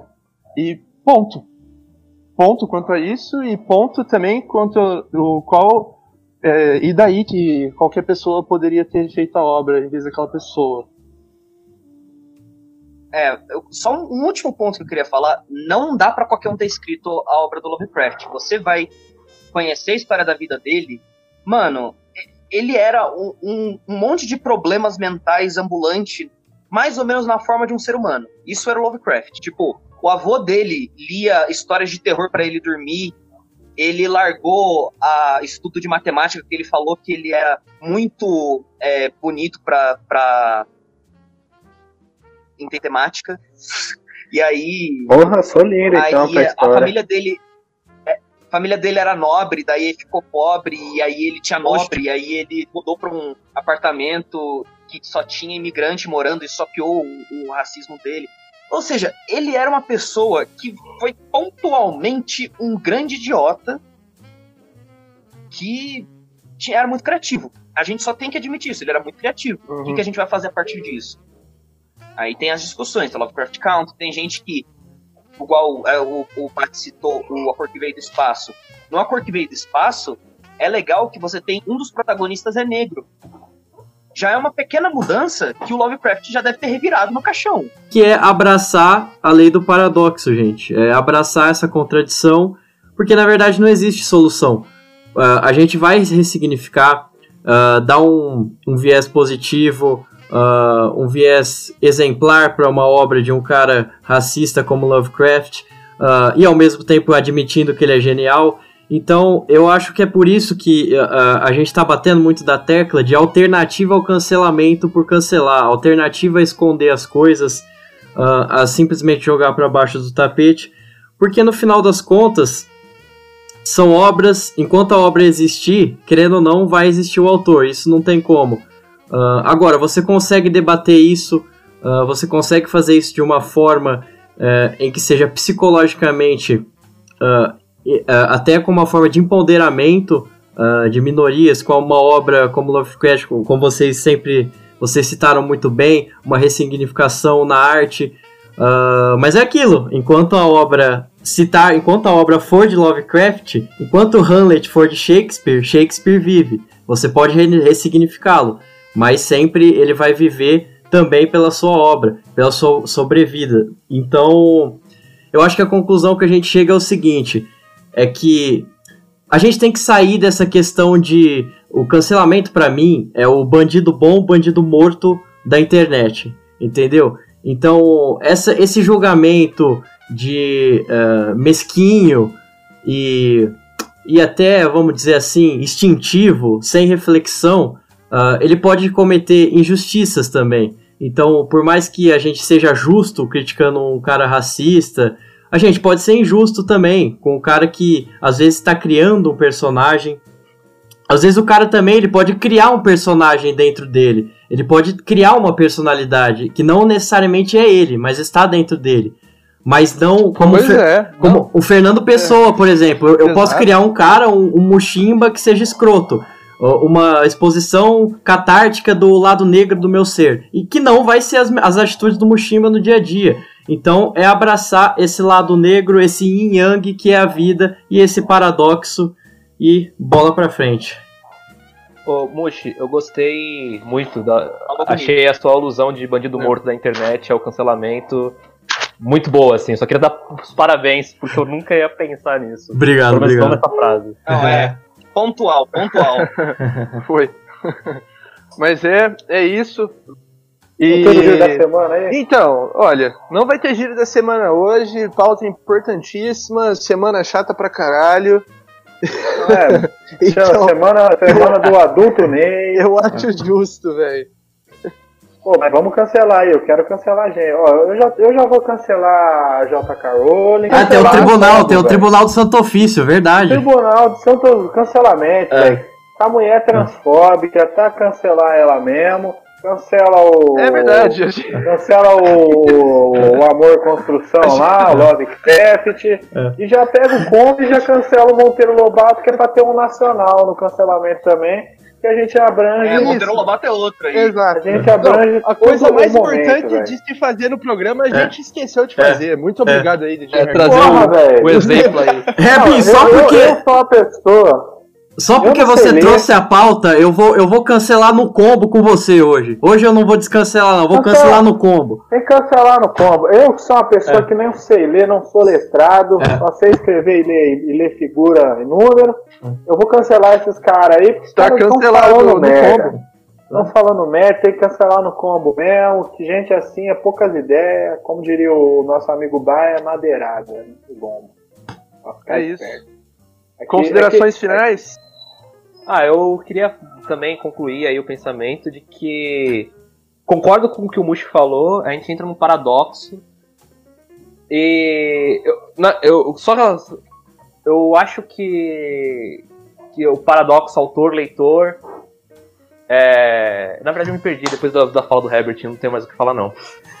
Speaker 2: E ponto. Ponto quanto a isso, e ponto também quanto o qual. É, e daí que qualquer pessoa poderia ter feito a obra em vez daquela pessoa.
Speaker 3: É, só um, último ponto que eu queria falar: não dá pra qualquer um ter escrito a obra do Lovecraft. Você vai conhecer a história da vida dele, mano. Ele era um, um- monte de problemas mentais ambulante, mais ou menos na forma de um ser humano. Isso era o Lovecraft. Tipo, o avô dele lia histórias de terror pra ele dormir. Ele largou a estudo de matemática, que ele falou que ele era muito é, bonito pra, pra em temática. E aí.
Speaker 5: Porra, sou lindo então
Speaker 3: aí
Speaker 5: pra
Speaker 3: a família dele. é, a família dele era nobre, daí ele ficou pobre, e aí ele tinha nobre, e aí ele mudou pra um apartamento que só tinha imigrante morando e só piorou o, o racismo dele. Ou seja, ele era uma pessoa que foi pontualmente um grande idiota que tinha- era muito criativo. A gente só tem que admitir isso, ele era muito criativo. O que, que a gente vai fazer a partir disso? Aí tem as discussões, tem Lovecraft Count, tem gente que, igual é, o, o Pat citou, o A Cor que Veio do Espaço. No A Cor que Veio do Espaço, é legal que você tem um dos protagonistas é negro. Já é uma pequena mudança que o Lovecraft já deve ter revirado no caixão.
Speaker 4: que é abraçar a lei do paradoxo, gente. É abraçar essa contradição, porque na verdade não existe solução. Ah, a gente vai ressignificar, ah, dar um, um viés positivo, ah, um viés exemplar para uma obra de um cara racista como Lovecraft, e ao mesmo tempo admitindo que ele é genial. Então, eu acho que é por isso que ah, a gente está batendo muito da tecla de alternativa ao cancelamento por cancelar, alternativa a esconder as coisas, ah, a simplesmente jogar para baixo do tapete, porque no final das contas são obras, enquanto a obra existir, querendo ou não, vai existir o autor, isso não tem como. Ah, agora, você consegue debater isso, ah, você consegue fazer isso de uma forma eh, em que seja psicologicamente até com uma forma de empoderamento ah, de minorias, com uma obra como Lovecraft, como vocês sempre vocês citaram muito bem, uma ressignificação na arte. ah, mas é aquilo, enquanto a obra citar, enquanto a obra for de Lovecraft, enquanto Hamlet for de Shakespeare, Shakespeare vive. Você pode re- ressignificá-lo, mas sempre ele vai viver também pela sua obra, pela sua sobrevida. Então, eu acho que a conclusão que a gente chega é o seguinte: é que a gente tem que sair dessa questão de o cancelamento pra mim é o bandido bom, bandido morto da internet, entendeu? Então essa, esse julgamento de eh, mesquinho e, e até vamos dizer assim instintivo, sem reflexão, ah, ele pode cometer injustiças também. Então, por mais que a gente seja justo criticando um cara racista, a gente pode ser injusto também com o cara que às vezes está criando um personagem. Às vezes o cara também ele pode criar um personagem dentro dele. Ele pode criar uma personalidade que não necessariamente é ele, mas está dentro dele. Mas não como, Fer-
Speaker 2: é.
Speaker 4: como o Fernando Pessoa, por exemplo. Eu, eu posso criar um cara, um, um Muximba que seja escroto. Uma exposição catártica do lado negro do meu ser. E que não vai ser as, as atitudes do Muximba no dia a dia. Então é abraçar esse lado negro, esse yin yang que é a vida e esse paradoxo e bola pra frente.
Speaker 6: Ô, Mushi, eu gostei muito da. Achei a sua alusão de bandido morto da internet ao cancelamento muito boa, assim. Só queria dar os parabéns, porque eu nunca ia pensar nisso.
Speaker 4: Obrigado, obrigado.
Speaker 6: nessa frase.
Speaker 3: Não, é. Pontual, pontual.
Speaker 2: Foi. Mas é, é isso.
Speaker 5: E... Tem giro da semana aí?
Speaker 2: Então, olha, não vai ter giro da semana hoje, pauta importantíssima, semana chata pra caralho.
Speaker 5: É, chama semana, semana do adulto Ney.
Speaker 2: Eu acho justo, velho.
Speaker 5: Pô, mas vamos cancelar aí, eu quero cancelar a gente. Ó, eu já, eu já vou cancelar a J.K. Rowling.
Speaker 4: Ah, tem o tribunal,
Speaker 5: tudo,
Speaker 4: tem o
Speaker 5: velho.
Speaker 4: Tribunal do Santo Ofício, verdade.
Speaker 5: Tribunal de Santo Cancelamento,
Speaker 4: É.
Speaker 5: velho. A mulher é transfóbica, tá cancelar ela mesmo. Cancela o.
Speaker 2: É verdade. gente-
Speaker 5: Cancela o, o Amor Construção lá, o Lovecraft.
Speaker 4: É.
Speaker 5: E já pega o combo e já cancela o Monteiro Lobato, que é pra ter um nacional no cancelamento também. Que a gente abrange.
Speaker 3: É, Monteiro Lobato é outra aí.
Speaker 5: A
Speaker 2: Exato.
Speaker 5: gente abrange.
Speaker 2: A coisa mais
Speaker 5: momento,
Speaker 2: importante
Speaker 5: velho.
Speaker 2: de se fazer no programa a
Speaker 4: É.
Speaker 2: gente esqueceu de fazer. Muito obrigado aí, DJ.
Speaker 6: É, trazer
Speaker 5: Porra,
Speaker 6: o,
Speaker 5: velho.
Speaker 6: o exemplo aí.
Speaker 4: Rabin,
Speaker 5: Não,
Speaker 4: só
Speaker 5: eu,
Speaker 4: porque.
Speaker 5: Eu, eu sou uma pessoa.
Speaker 4: Só porque
Speaker 5: não
Speaker 4: você
Speaker 5: ler.
Speaker 4: trouxe a pauta, eu vou, eu vou cancelar no combo com você hoje. Hoje eu não vou descancelar, não. Eu vou
Speaker 5: Então-
Speaker 4: cancelar no combo.
Speaker 5: Tem que cancelar no combo. Eu que sou uma pessoa que nem sei ler, não sou letrado,
Speaker 4: É.
Speaker 5: só sei escrever e ler, e ler figura e número. Eu vou cancelar esses caras aí, porque
Speaker 2: Tá cancelado
Speaker 5: falando
Speaker 2: no combo.
Speaker 5: Estão falando merda, tem que cancelar no combo mesmo. Que gente assim é poucas ideias. Como diria o nosso amigo Baia, é madeirada. Muito bom.
Speaker 2: É isso.
Speaker 5: Aqui-
Speaker 2: Considerações
Speaker 5: aqui-
Speaker 2: finais?
Speaker 6: Ah, eu queria também concluir aí o pensamento de que concordo com o que o Mushi falou, a gente entra num paradoxo. E eu, na- eu só eu acho que que o paradoxo autor-leitor é, na verdade eu me perdi depois da, da fala do Herbert, não tenho mais o que falar não.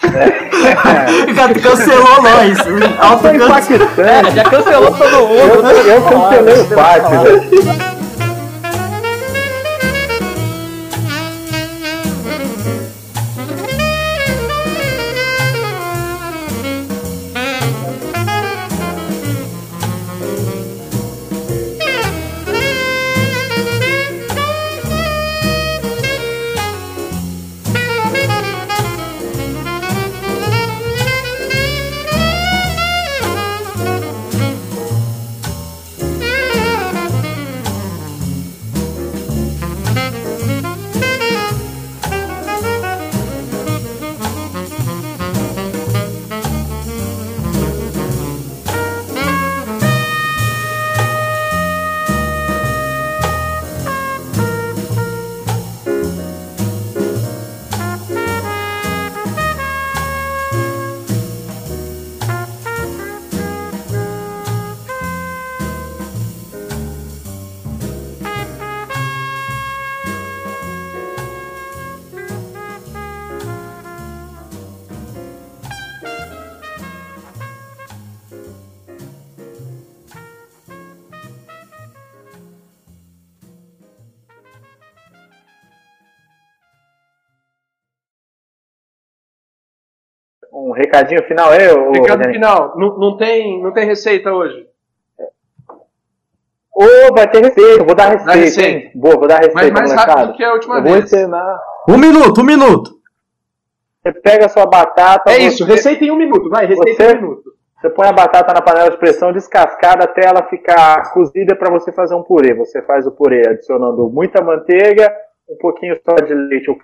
Speaker 4: Cara, cancelou nós. Auto
Speaker 5: Foi impactante.
Speaker 6: Já cancelou todo mundo.
Speaker 5: Eu, eu cancelei o Bart, recadinho final aí, ô
Speaker 2: Recado final. Não, não, tem, não tem receita hoje.
Speaker 5: Ô, vai ter receita, vou dar receita,
Speaker 2: receita.
Speaker 5: Boa, vou dar receita,
Speaker 2: Mas mais
Speaker 5: molecada.
Speaker 2: rápido que a última
Speaker 5: Eu vou
Speaker 2: vez.
Speaker 5: ensinar.
Speaker 4: Um minuto, um minuto.
Speaker 5: Você pega a sua batata.
Speaker 2: É
Speaker 5: você-
Speaker 2: isso, receita em um minuto. Vai, receita
Speaker 5: Você-
Speaker 2: em um minuto.
Speaker 5: Você põe a batata na panela de pressão descascada até ela ficar cozida para você fazer um purê. Você faz o purê adicionando muita manteiga, um pouquinho só de leite ou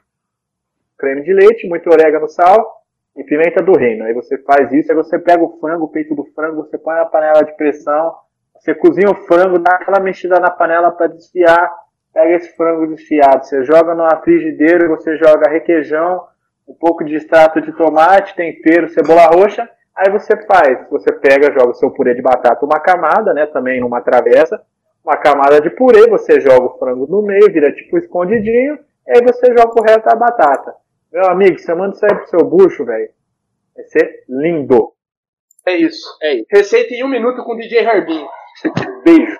Speaker 5: creme de leite, muito orégano, sal e pimenta do reino. Aí você faz isso, aí você pega o frango, o peito do frango, você põe na panela de pressão, você cozinha o frango, dá aquela mexida na panela para desfiar, pega esse frango desfiado, você joga numa frigideira, você joga requeijão, um pouco de extrato de tomate, tempero, cebola roxa, aí você faz, você pega, joga o seu purê de batata, uma camada, né, também numa travessa, uma camada de purê, você joga o frango no meio, vira tipo escondidinho, e aí você joga o resto da batata. Meu amigo, você manda isso aí pro seu bucho, velho, vai ser lindo.
Speaker 2: É isso. É isso. Receita em um minuto com o DJ Harbin.
Speaker 5: Beijo.